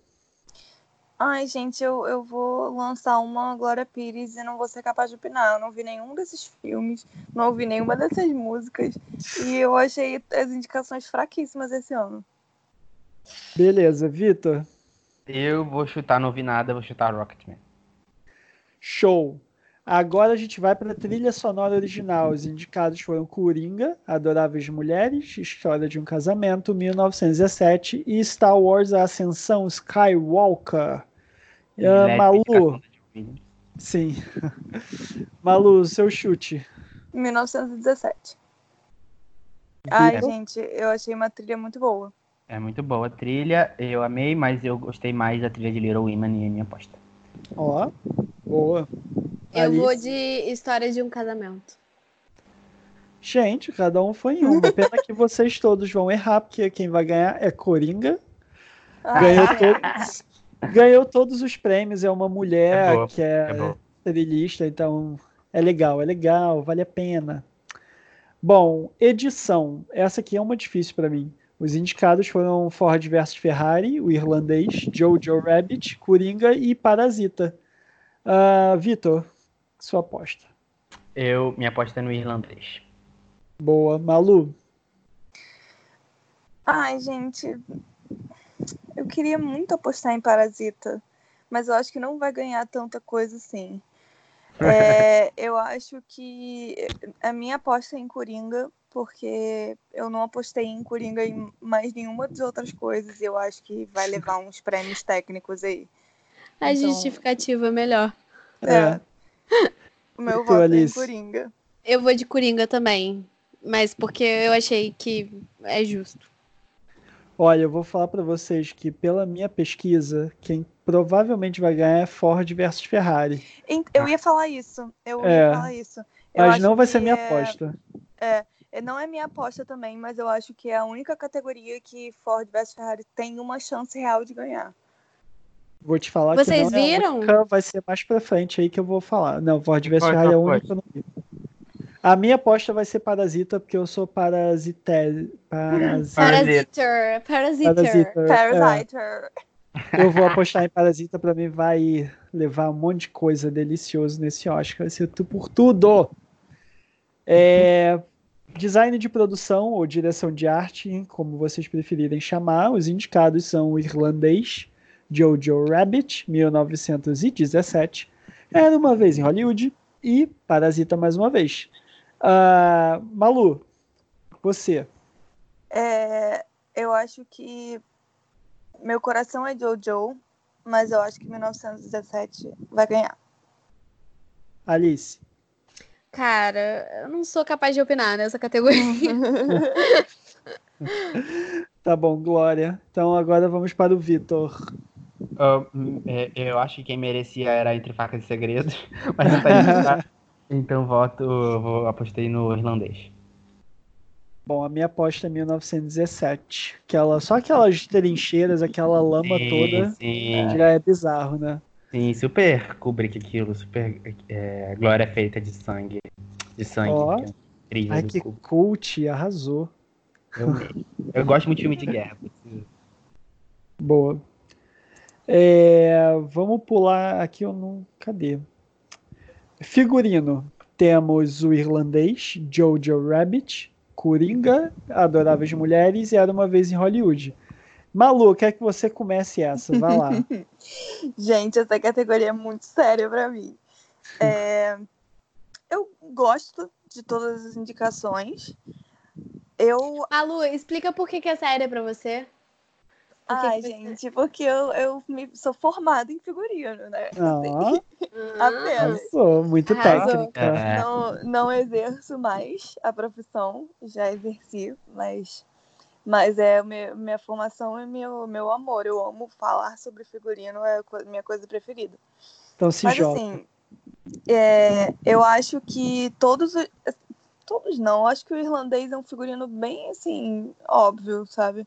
Ai, gente, eu, eu vou lançar uma Glória Pires e não vou ser capaz de opinar. Eu não vi nenhum desses filmes, não ouvi nenhuma dessas músicas. E eu achei as indicações fraquíssimas esse ano. Beleza, Vitor. Eu vou chutar, não ouvi nada, vou chutar Rocketman. Show. Agora a gente vai para a trilha sonora original. Os indicados foram Coringa, Adoráveis Mulheres, História de um Casamento, 1917 e Star Wars A Ascensão Skywalker. Uh, Malu. Sim. Malu, seu chute. 1917. Ai, gente, eu achei uma trilha muito boa. É muito boa a trilha, eu amei, mas eu gostei mais da trilha de Little Women e minha aposta. Ó, boa. Eu Alice. vou de História de um Casamento. Gente, cada um foi em uma. Pena que vocês todos vão errar, porque quem vai ganhar é Coringa. Ah. Ganhou todos, ganhou todos os prêmios. É uma mulher é que é, é trilhista, então é legal, é legal, vale a pena. Bom, edição. Essa aqui é uma difícil para mim. Os indicados foram Ford vs Ferrari, o irlandês, Jojo Rabbit, Coringa e Parasita. Uh, Vitor, sua aposta? Eu, minha aposta é no irlandês. Boa. Malu? Ai, gente. Eu queria muito apostar em Parasita, mas eu acho que não vai ganhar tanta coisa assim. É, eu acho que a minha aposta é em Coringa, porque eu não apostei em Coringa em mais nenhuma das outras coisas e eu acho que vai levar uns prêmios técnicos aí. A então... justificativa é melhor. É. é. O meu voto Alice? é em Coringa. Eu vou de Coringa também, mas porque eu achei que é justo. Olha, eu vou falar para vocês que pela minha pesquisa, quem provavelmente vai ganhar é Ford versus Ferrari. Eu ia falar isso. Eu é, ia falar isso. Eu mas não vai ser minha é... aposta. É, não é minha aposta também, mas eu acho que é a única categoria que Ford versus Ferrari tem uma chance real de ganhar. Vou te falar Vocês que não viram? É a única, vai ser mais pra frente aí que eu vou falar. Não, Ford vs Ferrari é a única que eu não vi. A minha aposta vai ser Parasita, porque eu sou parasite... Paras... Parasitor. Parasitor. Parasitor. É. Eu vou apostar em Parasita, pra mim vai levar um monte de coisa delicioso nesse Oscar. Vai ser por tudo. É... Design de produção ou direção de arte, como vocês preferirem chamar. Os indicados são o irlandês, Jojo Rabbit, 1917, Era uma vez em Hollywood e Parasita mais uma vez. Uh, Malu, você. É, eu acho que meu coração é Jojo, mas eu acho que 1917 vai ganhar. Alice. Cara, eu não sou capaz de opinar nessa categoria. tá bom, Glória. Então agora vamos para o Vitor. Uh, eu acho que quem merecia era Entre Facas e Segredos, mas não tá Então voto, vou, apostei no irlandês. Bom, a minha aposta é 1917. Aquela, só aquelas trincheiras, aquela lama Sim, toda, Sim, já é bizarro, né? sim, super Kubrick aquilo, super é, glória feita de sangue. De sangue. Ó. que é incrível Ai, que Kubrick. cult, arrasou. Eu, eu gosto muito de filme de guerra. Boa. É, vamos pular aqui, eu não. Cadê? Figurino. Temos o irlandês, Jojo Rabbit, Coringa, Adoráveis Mulheres e Era Uma Vez em Hollywood. Malu, quer que você comece essa? Vai lá. Gente, essa categoria é muito séria pra mim. É, eu gosto de todas as indicações. Eu. Malu, explica por que, que é séria pra você. Que Ai, você- gente, porque eu, eu me- sou formada em figurino, né? Ah, Apenas. sou muito Arrasou. técnica. É, Não, não exerço mais a profissão, já exerci, mas, mas é meu, minha formação é meu, meu amor. Eu amo falar sobre figurino, é minha coisa preferida. Então se Mas joga. assim, é, eu acho que todos. os- Todos não, eu acho que o irlandês é um figurino bem assim, óbvio, sabe?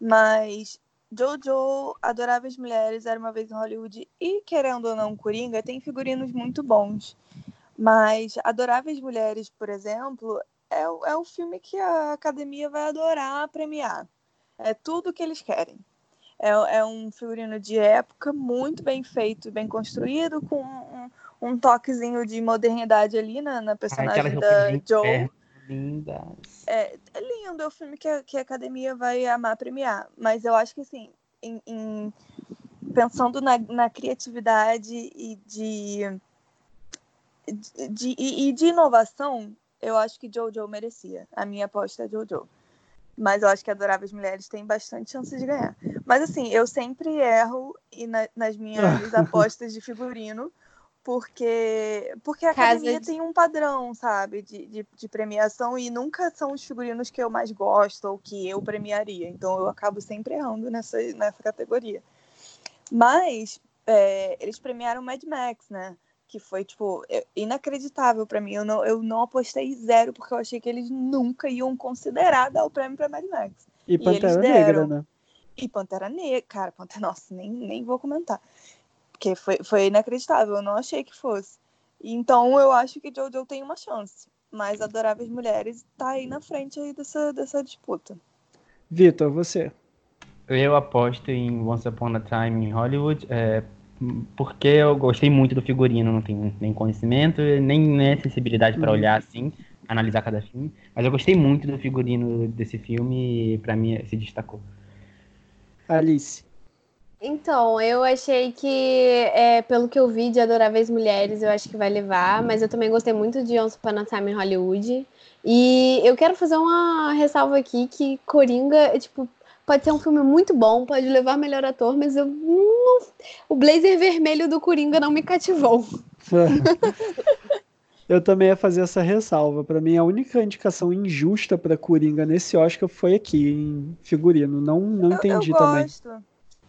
Mas Jojo, Adoráveis Mulheres, Era uma vez em Hollywood e, querendo ou não, Coringa, tem figurinos muito bons. Mas Adoráveis Mulheres, por exemplo, é, o- é o filme que a academia vai adorar premiar. É tudo que eles querem. É, é um figurino de época muito bem feito, bem construído, com um, um toquezinho de modernidade ali na, na personagem roupas da de Joe. Lindas. É, é lindo, é o filme que a, que a academia vai amar premiar. Mas eu acho que, assim, em- em- pensando na, na criatividade e de, de, de- e e de inovação, eu acho que Jojo merecia. A minha aposta é Jojo. Mas eu acho que Adoráveis Mulheres tem bastante chance de ganhar. Mas, assim, eu sempre erro e na- nas minhas apostas de figurino. Porque, porque a Casa academia de- tem um padrão, sabe, de, de, de premiação e nunca são os figurinos que eu mais gosto ou que eu premiaria. Então eu acabo sempre errando nessa, nessa categoria. Mas é, eles premiaram Mad Max, né? Que foi, tipo, é- inacreditável pra mim. Eu não, eu não apostei zero, porque eu achei que eles nunca iam considerar dar o prêmio pra Mad Max. E eles Pantera deram. Negra, né? E Pantera Negra, cara, Pantera, nossa, nem, nem vou comentar. Porque foi, foi inacreditável, eu não achei que fosse. Então eu acho que Jojo tem uma chance. Mas Adoráveis Mulheres tá aí na frente aí dessa, dessa disputa. Vitor, você. Eu aposto em Once Upon a Time em Hollywood, é, porque eu gostei muito do figurino, não tenho nem conhecimento, nem, nem sensibilidade para Uhum. olhar assim, analisar cada filme, mas eu gostei muito do figurino desse filme e para mim se destacou. Alice. Então, eu achei que, é, pelo que eu vi de Adoráveis Mulheres, eu acho que vai levar, mas eu também gostei muito de Once Upon a Time em Hollywood. E eu quero fazer uma ressalva aqui que Coringa, é, tipo, pode ser um filme muito bom, pode levar melhor ator, mas eu não- o blazer vermelho do Coringa não me cativou. Eu também ia fazer essa ressalva. Pra mim, a única indicação injusta pra Coringa nesse Oscar foi aqui, em figurino. Não, não Eu- entendi eu, também. gosto.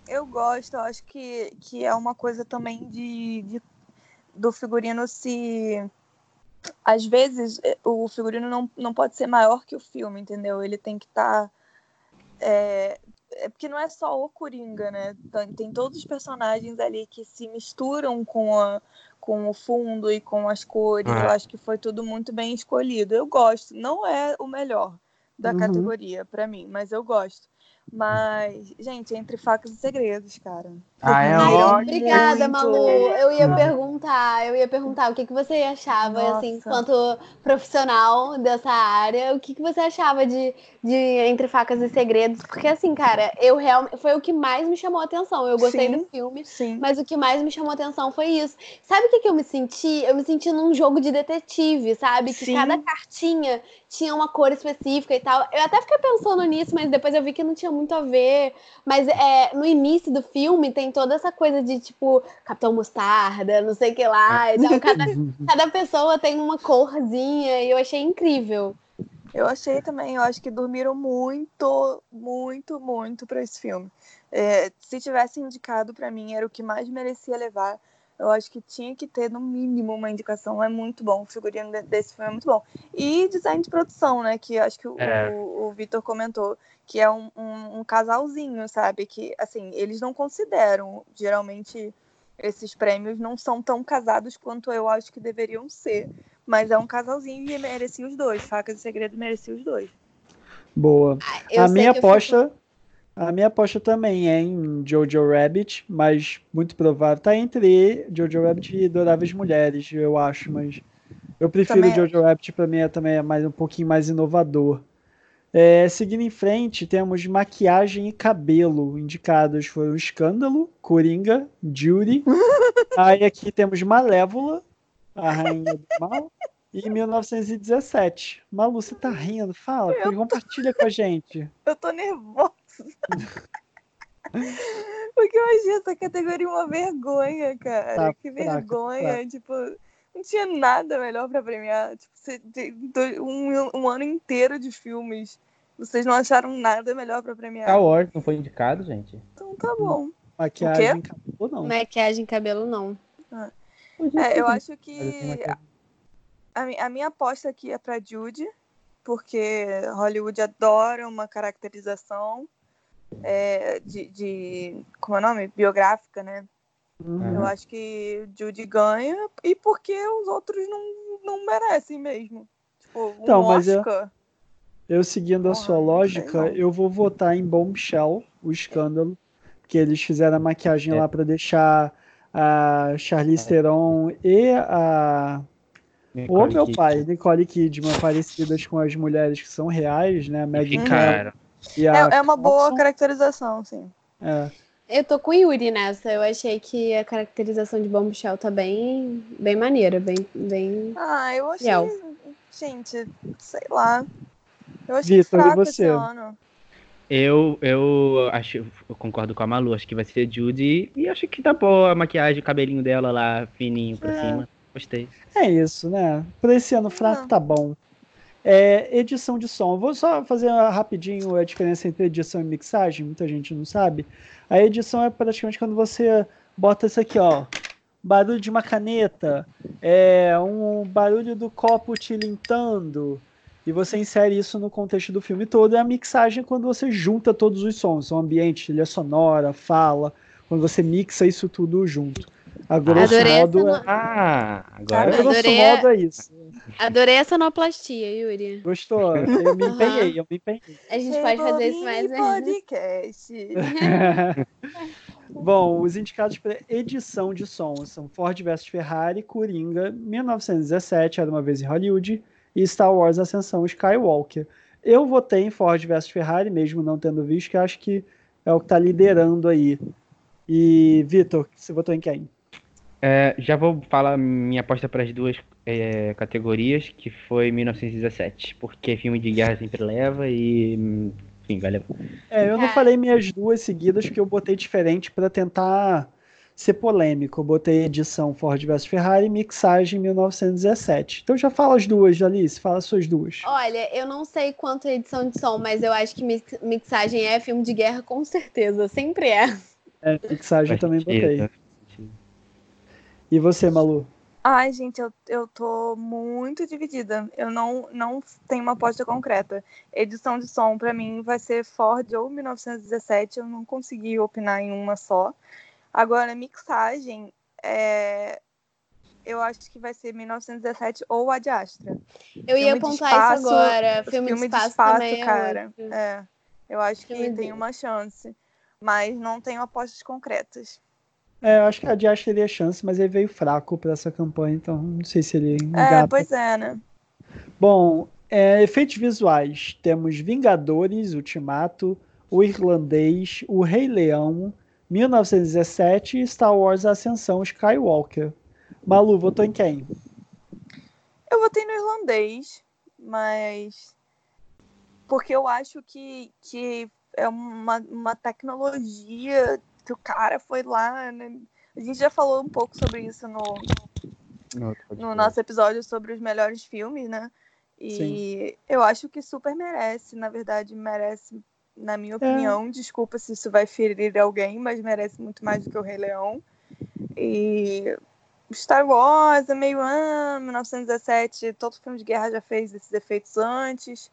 Eu gosto, eu acho que, que é uma coisa também de, de- do figurino se. Às vezes eh, o figurino não, não pode ser maior que o filme, entendeu? Ele tem que estar. é, é porque não é só o Coringa, né? Tem, tem todos os personagens ali que se misturam com, a, com o fundo e com as cores. É. Eu acho que foi tudo muito bem escolhido. Eu gosto. Não é o melhor da Uhum. categoria pra mim, mas eu gosto. Mas, gente, entre facas e segredos, cara. Ah, é Ai, ótimo. obrigada, Muito. Malu. Eu ia perguntar, eu ia perguntar o que, que você achava, Nossa. assim, enquanto profissional dessa área, o que, que você achava de, de Entre Facas e Segredos? Porque, assim, cara, eu realmente. Foi o que mais me chamou a atenção. Eu gostei Sim. do filme. Sim. Mas o que mais me chamou a atenção foi isso. Sabe o que, que eu me senti? Eu me senti num jogo de detetive, sabe? Que Sim. cada cartinha tinha uma cor específica e tal. Eu até fiquei pensando nisso, mas depois eu vi que não tinha muito a ver. Mas é, no início do filme tem toda essa coisa de, tipo, Capitão Mostarda, não sei o que lá. Então, cada, cada pessoa tem uma corzinha e eu achei incrível. Eu achei também, eu acho que dormiram muito, muito, muito pra esse filme. É, se tivesse indicado pra mim, era o que mais merecia levar. Eu acho que tinha que ter, no mínimo, uma indicação. É muito bom. O figurino desse filme é muito bom. E design de produção, né? Que acho que o, É. o, o Vitor comentou. Que é um, um, um casalzinho, sabe? Que, assim, eles não consideram. Geralmente, esses prêmios não são tão casados quanto eu acho que deveriam ser. Mas é um casalzinho e merecia os dois. Facas e Segredo merecia os dois. Boa. Eu a minha eu fico- aposta. A minha aposta também é em Jojo Rabbit, mas muito provável. Tá entre Jojo Rabbit e Adoráveis Mulheres, eu acho, mas eu prefiro Também Jojo Rabbit, pra mim é também é mais, um pouquinho mais inovador. É, seguindo em frente, temos maquiagem e cabelo. Indicados foram Escândalo, Coringa, Judy. Aí aqui temos Malévola, a Rainha do Mal, e 1917. Malu, você tá rindo? Fala, Eu compartilha com a gente. Eu tô nervosa. Porque eu achei essa categoria uma vergonha, cara. Tá que fraca, vergonha. fraca. Tipo, não tinha nada melhor pra premiar. Tipo, você um, um ano inteiro de filmes. Vocês não acharam nada melhor pra premiar. Star Wars não foi indicado, gente? Então tá bom. Maquiagem, cabelo, não. Maquiagem, cabelo, não. É, eu acho Mas eu tenho que maquiagem. a, a minha aposta aqui é pra Judy, porque Hollywood adora uma caracterização é, de, de. Como é o nome? Biográfica, né? Uhum. Eu acho que Judy ganha e porque os outros não, não merecem mesmo. Tipo, um Então, mas eu- Oscar. Eu seguindo a Porra, sua lógica, eu vou votar em Bombshell, o escândalo, que eles fizeram a maquiagem É. lá pra deixar a Charlize Theron e a o Nicole meu pai, Nicole Kidman, parecidas com as mulheres que são reais, né? Ficaram. E a É, é uma boa caracterização, sim. É. Eu tô com o Yuri nessa. Eu achei que a caracterização de Bombshell tá bem, bem maneira, bem, bem. Ah, eu achei. Real. Gente, sei lá. Eu achei Vitor, fraco você? esse ano. Eu, eu acho, eu concordo com a Malu, acho que vai ser Judy. E acho que tá boa a maquiagem, o cabelinho dela lá, fininho pra É. cima. Gostei. É isso, né? Pra esse ano fraco Não. tá bom. É, edição de som. Vou só fazer rapidinho a diferença entre edição e mixagem, muita gente não sabe. A edição é praticamente quando você bota isso aqui, ó. Barulho de uma caneta, é um barulho do copo tilintando, e você insere isso no contexto do filme todo. A mixagem é quando você junta todos os sons, o ambiente, trilha sonora, fala, quando você mixa isso tudo junto. A grosso Adorei essa modo, é, no- Ah, a agora. grosso Adorei a- modo é isso. Adorei a sonoplastia, Yuri. Gostou? Eu me empenhei, eu me empenhei. A gente pode fazer isso mais. né? Podcast. Bom, os indicados para edição de som são Ford vs Ferrari, Coringa, 1917, Era Uma Vez em Hollywood, e Star Wars Ascensão Skywalker. Eu votei em Ford vs Ferrari, mesmo não tendo visto, que acho que é o que está liderando aí. E, Vitor, você votou em quem? É, já vou falar minha aposta para as duas é, categorias, que foi 1917. Porque filme de guerra sempre leva e. Enfim, vai levar. É, eu não Cara. falei minhas duas seguidas, porque eu botei diferente para tentar ser polêmico. Eu botei edição Ford vs Ferrari e mixagem 1917. Então já fala as duas, Alice, fala as suas duas. Olha, eu não sei quanto é edição de som, mas eu acho que mix- mixagem é filme de guerra, com certeza. Sempre é. É, mixagem eu Faz também sentido, botei. E você, Malu? Ai, gente, eu, eu tô muito dividida. Eu não, não tenho uma aposta concreta. Edição de som, pra mim, vai ser Ford ou 1917. Eu não consegui opinar em uma só. Agora, mixagem, é... eu acho que vai ser 1917 ou Ad Astra. Eu ia Filme de apontar espaço- isso agora. Filme, Filme de de espaço, espaço, também cara. é. É, eu acho que tem de- uma chance. Mas não tenho apostas concretas. É, eu acho que a Dias teria chance, mas ele veio fraco para essa campanha, então não sei se ele É, engata. pois é, né? Bom, é, efeitos visuais. Temos Vingadores, Ultimato, O Irlandês, O Rei Leão, 1917 e Star Wars Ascensão Skywalker. Malu, votou em quem? Eu votei no irlandês, mas. Porque eu acho que, que é uma, uma tecnologia que o cara foi lá. Né? A gente já falou um pouco sobre isso no, no nosso episódio sobre os melhores filmes, né? E eu acho que super merece, na verdade, merece, na minha opinião. Desculpa se isso vai ferir alguém, mas merece muito mais do que o Rei Leão. E Star Wars é meio ah, 1917, todo filme de guerra já fez esses efeitos antes.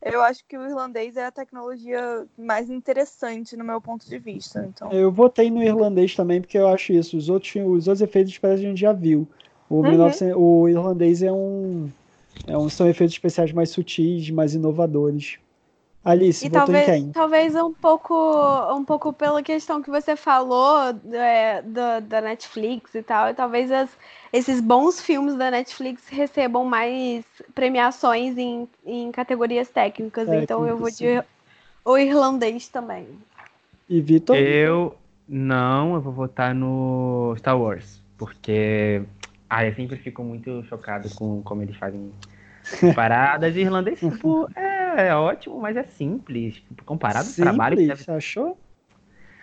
Eu acho que o irlandês é a tecnologia mais interessante no meu ponto de vista. Então. Eu votei no irlandês também, porque eu acho isso. Os outros, os outros efeitos que a gente já viu. O, Uhum. 1900 o irlandês é um, é um. São efeitos especiais mais sutis, mais inovadores. Alice, E talvez, em quem? talvez um pouco, um pouco pela questão que você falou é, da, da Netflix e tal, e talvez as- esses bons filmes da Netflix recebam mais premiações em, em categorias técnicas. então eu vou de o irlandês também. E Vitor? Eu não, eu vou votar no Star Wars, porque ah, eu sempre fico muito chocado com como eles fazem paradas. E irlandês, tipo, é, é ótimo, mas é simples. Tipo, comparado ao trabalho que Simples, deve achou?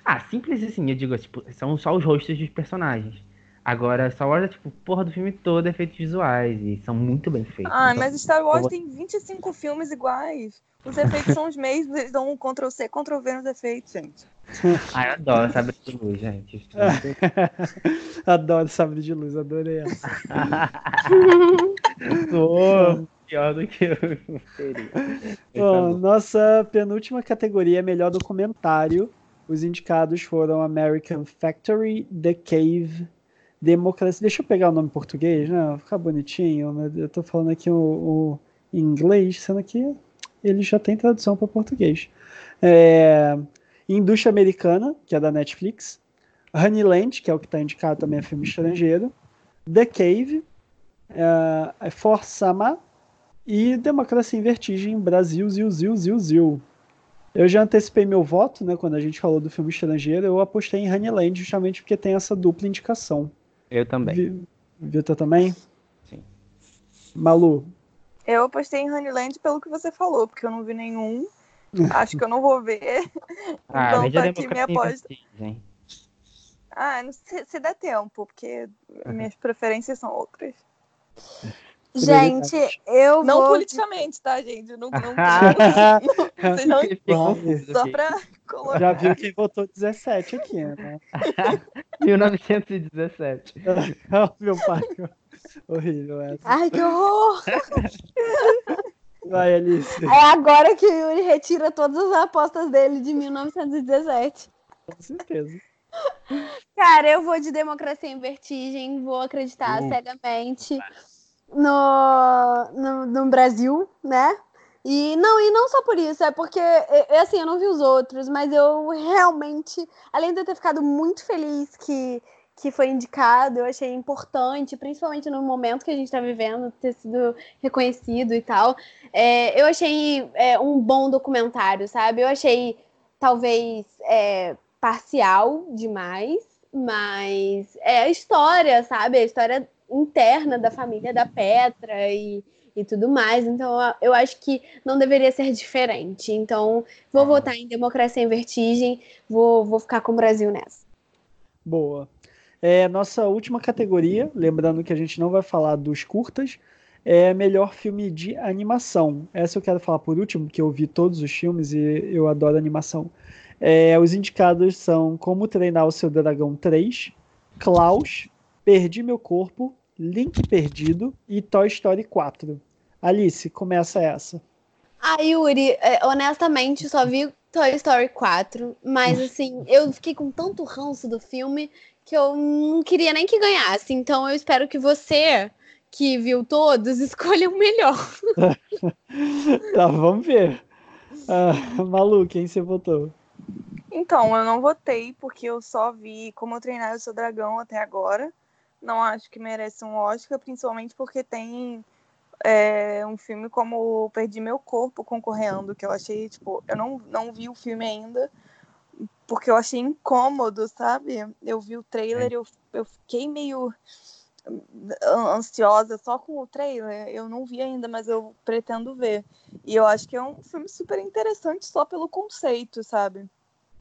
Ah, simples assim, eu digo, tipo, são só os rostos dos personagens. Agora, Star Wars é tipo, porra do filme todo, efeitos visuais, e são muito bem feitos. Ah, Então, mas Star Wars tem 25 filmes iguais. Os efeitos são os mesmos, eles dão um Ctrl C, Ctrl V nos efeitos, gente. Ah, eu adoro Sabre de Luz, gente. Adoro Sabre de Luz, adorei essa. pior do que eu seria. Mas tá Bom, nossa penúltima categoria é melhor documentário. Os indicados foram American Factory, The Cave, Democracia. Deixa eu pegar o nome em português, né? Ficar bonitinho. né? Eu tô falando aqui o, o em inglês, sendo que ele já tem tradução para português. É, Indústria Americana, que é da Netflix. Honeyland, que é o que está indicado também é filme estrangeiro. The Cave, é, For Sama e Democracia em Vertigem, Brasil, Zil, Zil, Zil, Zil. Eu já antecipei meu voto, né, quando a gente falou do filme estrangeiro, eu apostei em Honeyland justamente porque tem essa dupla indicação. Eu também. Vi- Vitor também? Sim. Malu, Eu apostei em Honeyland pelo que você falou, porque eu não vi nenhum. Acho que eu não vou ver. Ah, então tá aqui minha aposta. Ah, não sei se der tempo, porque minhas preferências são outras. Gente, eu Não vou. politicamente, tá, gente? Não, não, já não- Fiquei confuso só pra colocar. viu quem votou 17 aqui, né? 1917. Meu pai, horrível essa. Ai, que horror! Vai, Alice, É agora que o Yuri retira todas as apostas dele de 1917. com certeza. Cara, eu vou de democracia em vertigem, vou acreditar Uh. cegamente no, no, no Brasil, né? E não, e não só por isso, é porque, é, é assim, eu não vi os outros, mas eu realmente, além de eu ter ficado muito feliz que, que foi indicado, eu achei importante, principalmente no momento que a gente está vivendo, ter sido reconhecido e tal. É, eu achei é, um bom documentário, sabe? Eu achei talvez é, parcial demais, mas é a história, sabe? A história interna da família da Petra e, e tudo mais. Então, eu acho que não deveria ser diferente. Então, vou votar em Democracia em Vertigem, vou, vou ficar com o Brasil nessa. Boa. É, nossa última categoria, lembrando que a gente não vai falar dos curtas, é melhor filme de animação. Essa eu quero falar por último, porque eu vi todos os filmes e eu adoro animação. É, os indicados são Como Treinar o Seu Dragão 3, Klaus, Perdi Meu Corpo, Link Perdido e Toy Story 4. Alice, começa essa. Ah, Yuri, é, honestamente, só vi Toy Story 4, mas assim, eu fiquei com tanto ranço do filme que eu não queria nem que ganhasse. Então eu espero que você, que viu todos, escolha o melhor. Tá, vamos ver. Ah, Malu, quem você votou? Então, eu não votei, porque eu só vi Como Treinar o Seu Dragão até agora. Não acho que merece um Oscar, principalmente porque tem é, um filme como Perdi Meu Corpo concorrendo, que eu achei, tipo, eu não, não vi o filme ainda, porque eu achei incômodo, sabe? Eu vi o trailer, eu, eu fiquei meio an- ansiosa só com o trailer. Eu não vi ainda, mas eu pretendo ver. E eu acho que é um filme super interessante só pelo conceito, sabe?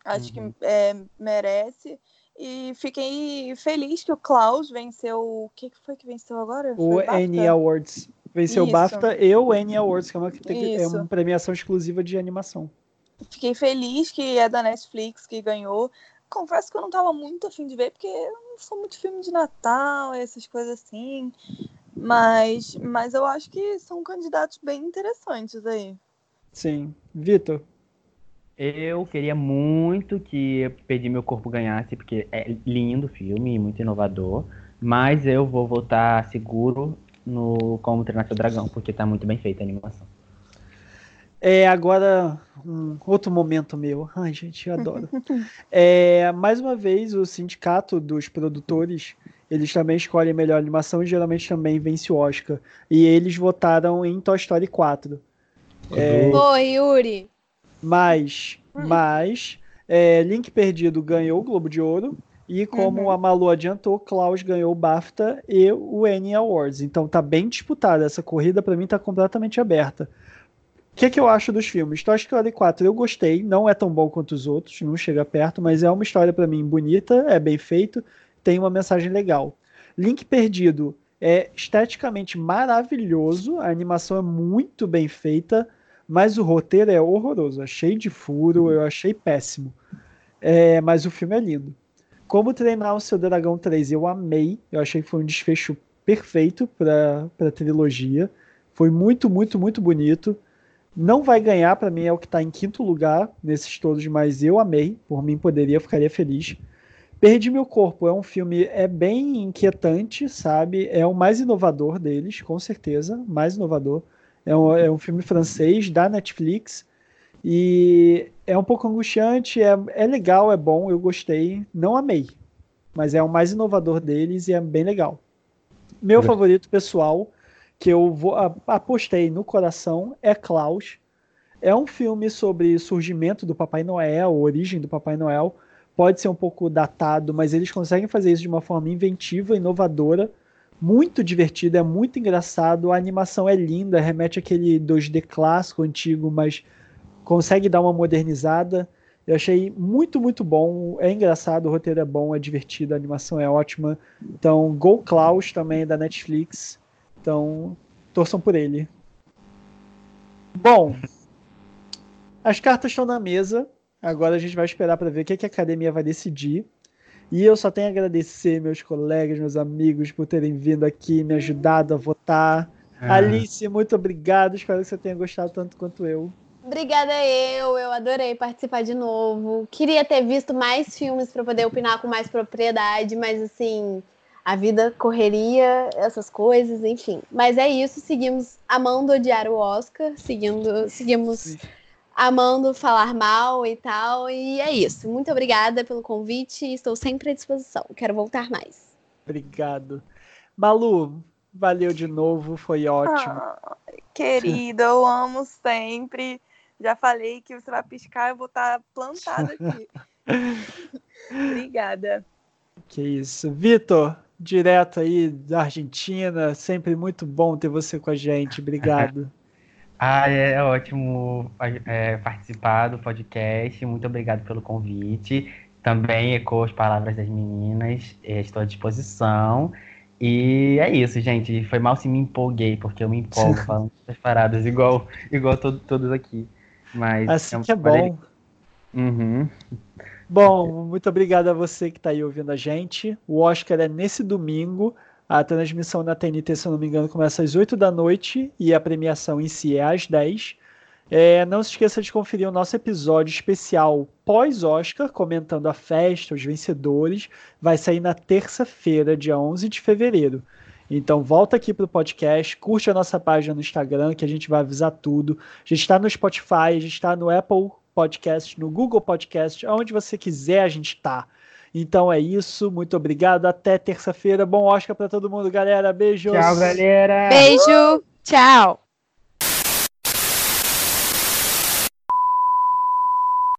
Acho Uhum. que é, merece. E fiquei feliz que o Klaus venceu. O que que foi que venceu agora? O Foi? Annie Awards. Venceu o. BAFTA e o Annie Awards, que é uma, é Isso. uma premiação exclusiva de animação. Fiquei feliz que é da Netflix que ganhou. confesso que eu não tava muito afim de ver, porque eu não sou muito filme de Natal, essas coisas assim. Mas, mas eu acho que são candidatos bem interessantes aí. Sim. Vitor? Eu queria muito que Perdi Meu Corpo ganhasse, porque é lindo o filme, muito inovador. Mas eu vou votar seguro no Como Treinar Seu Dragão, porque tá muito bem feita a animação. É, agora, um outro momento meu. Ai, gente, eu adoro. é, mais uma vez, o sindicato dos produtores, eles também escolhem a melhor animação e geralmente também vence o Oscar. E eles votaram em Toy Story 4. É, Boa, Yuri! Mas, mas é, Link Perdido ganhou o Globo de Ouro. E como uhum. a Malu adiantou, Klaus ganhou o BAFTA e o Annie Awards. Então tá bem disputada. Essa corrida para mim tá completamente aberta. O que, que eu acho dos filmes? Toy Story 4 eu gostei, não é tão bom quanto os outros, não chega perto, mas é uma história para mim bonita, é bem feito, tem uma mensagem legal. Link Perdido é esteticamente maravilhoso, a animação é muito bem feita, mas o roteiro é horroroso. Achei de furo, eu achei péssimo. É, mas o filme é lindo. Como Treinar o Seu Dragão 3, eu amei. Eu achei que foi um desfecho perfeito para a trilogia. Foi muito, muito, muito bonito. Não vai ganhar, para mim é o que está em quinto lugar nesses todos, mas eu amei. Por mim, poderia, ficaria feliz. Perdi Meu Corpo é um filme é bem inquietante, sabe? É o mais inovador deles, com certeza, mais inovador. É um, é um filme francês da Netflix e é um pouco angustiante, é, é legal, é bom, eu gostei. Não amei, mas é o mais inovador deles e é bem legal. Meu favorito pessoal, que eu vou, apostei no coração, é Klaus. É um filme sobre surgimento do Papai Noel, origem do Papai Noel. Pode ser um pouco datado, mas eles conseguem fazer isso de uma forma inventiva, inovadora muito divertido, é muito engraçado, a animação é linda, remete àquele 2D clássico antigo, mas consegue dar uma modernizada. Eu achei muito, muito bom. É engraçado, o roteiro é bom, é divertido, a animação é ótima. Então, Go Klaus também é da Netflix. Então, torçam por ele. Bom, as cartas estão na mesa. Agora a gente vai esperar para ver o que a academia vai decidir. E eu só tenho a agradecer meus colegas, meus amigos por terem vindo aqui, me ajudado a votar. É. Alice, muito obrigado. Espero que você tenha gostado tanto quanto eu. Obrigada eu, eu adorei participar de novo. Queria ter visto mais filmes para poder opinar com mais propriedade, mas assim, a vida correria, essas coisas, enfim. Mas é isso, seguimos amando odiar o Oscar, seguindo, seguimos Sim amando falar mal e tal. E é isso. Muito obrigada pelo convite. Estou sempre à disposição. Quero voltar mais. Obrigado. Malu, valeu de novo. Foi ótimo. Ah, querida, eu amo sempre. Já falei que você vai piscar, eu vou estar plantada aqui. Obrigada. Que isso. Vitor, direto aí da Argentina, sempre muito bom ter você com a gente. Obrigado. Ah, é, é ótimo é, participar do podcast. Muito obrigado pelo convite. Também ecoou as palavras das meninas. É, estou à disposição. E é isso, gente. Foi mal se me empolguei, porque eu me empolgo falando essas paradas, igual, igual todo, todos aqui. Mas assim é, que é bom. Uhum. Bom, muito obrigado a você que está aí ouvindo a gente. O Oscar é nesse domingo. A transmissão na TNT, se eu não me engano, começa às 8 da noite e a premiação em si é às 10. É, não se esqueça de conferir o nosso episódio especial pós-Oscar, comentando a festa, os vencedores. Vai sair na terça-feira, dia 11 de fevereiro. Então volta aqui para o podcast, curte a nossa página no Instagram, que a gente vai avisar tudo. A gente está no Spotify, a gente está no Apple Podcast, no Google Podcast, aonde você quiser a gente está. Então é isso, muito obrigado. Até terça-feira. Bom Oscar para todo mundo, galera. Beijo. Tchau, galera. Beijo. Tchau.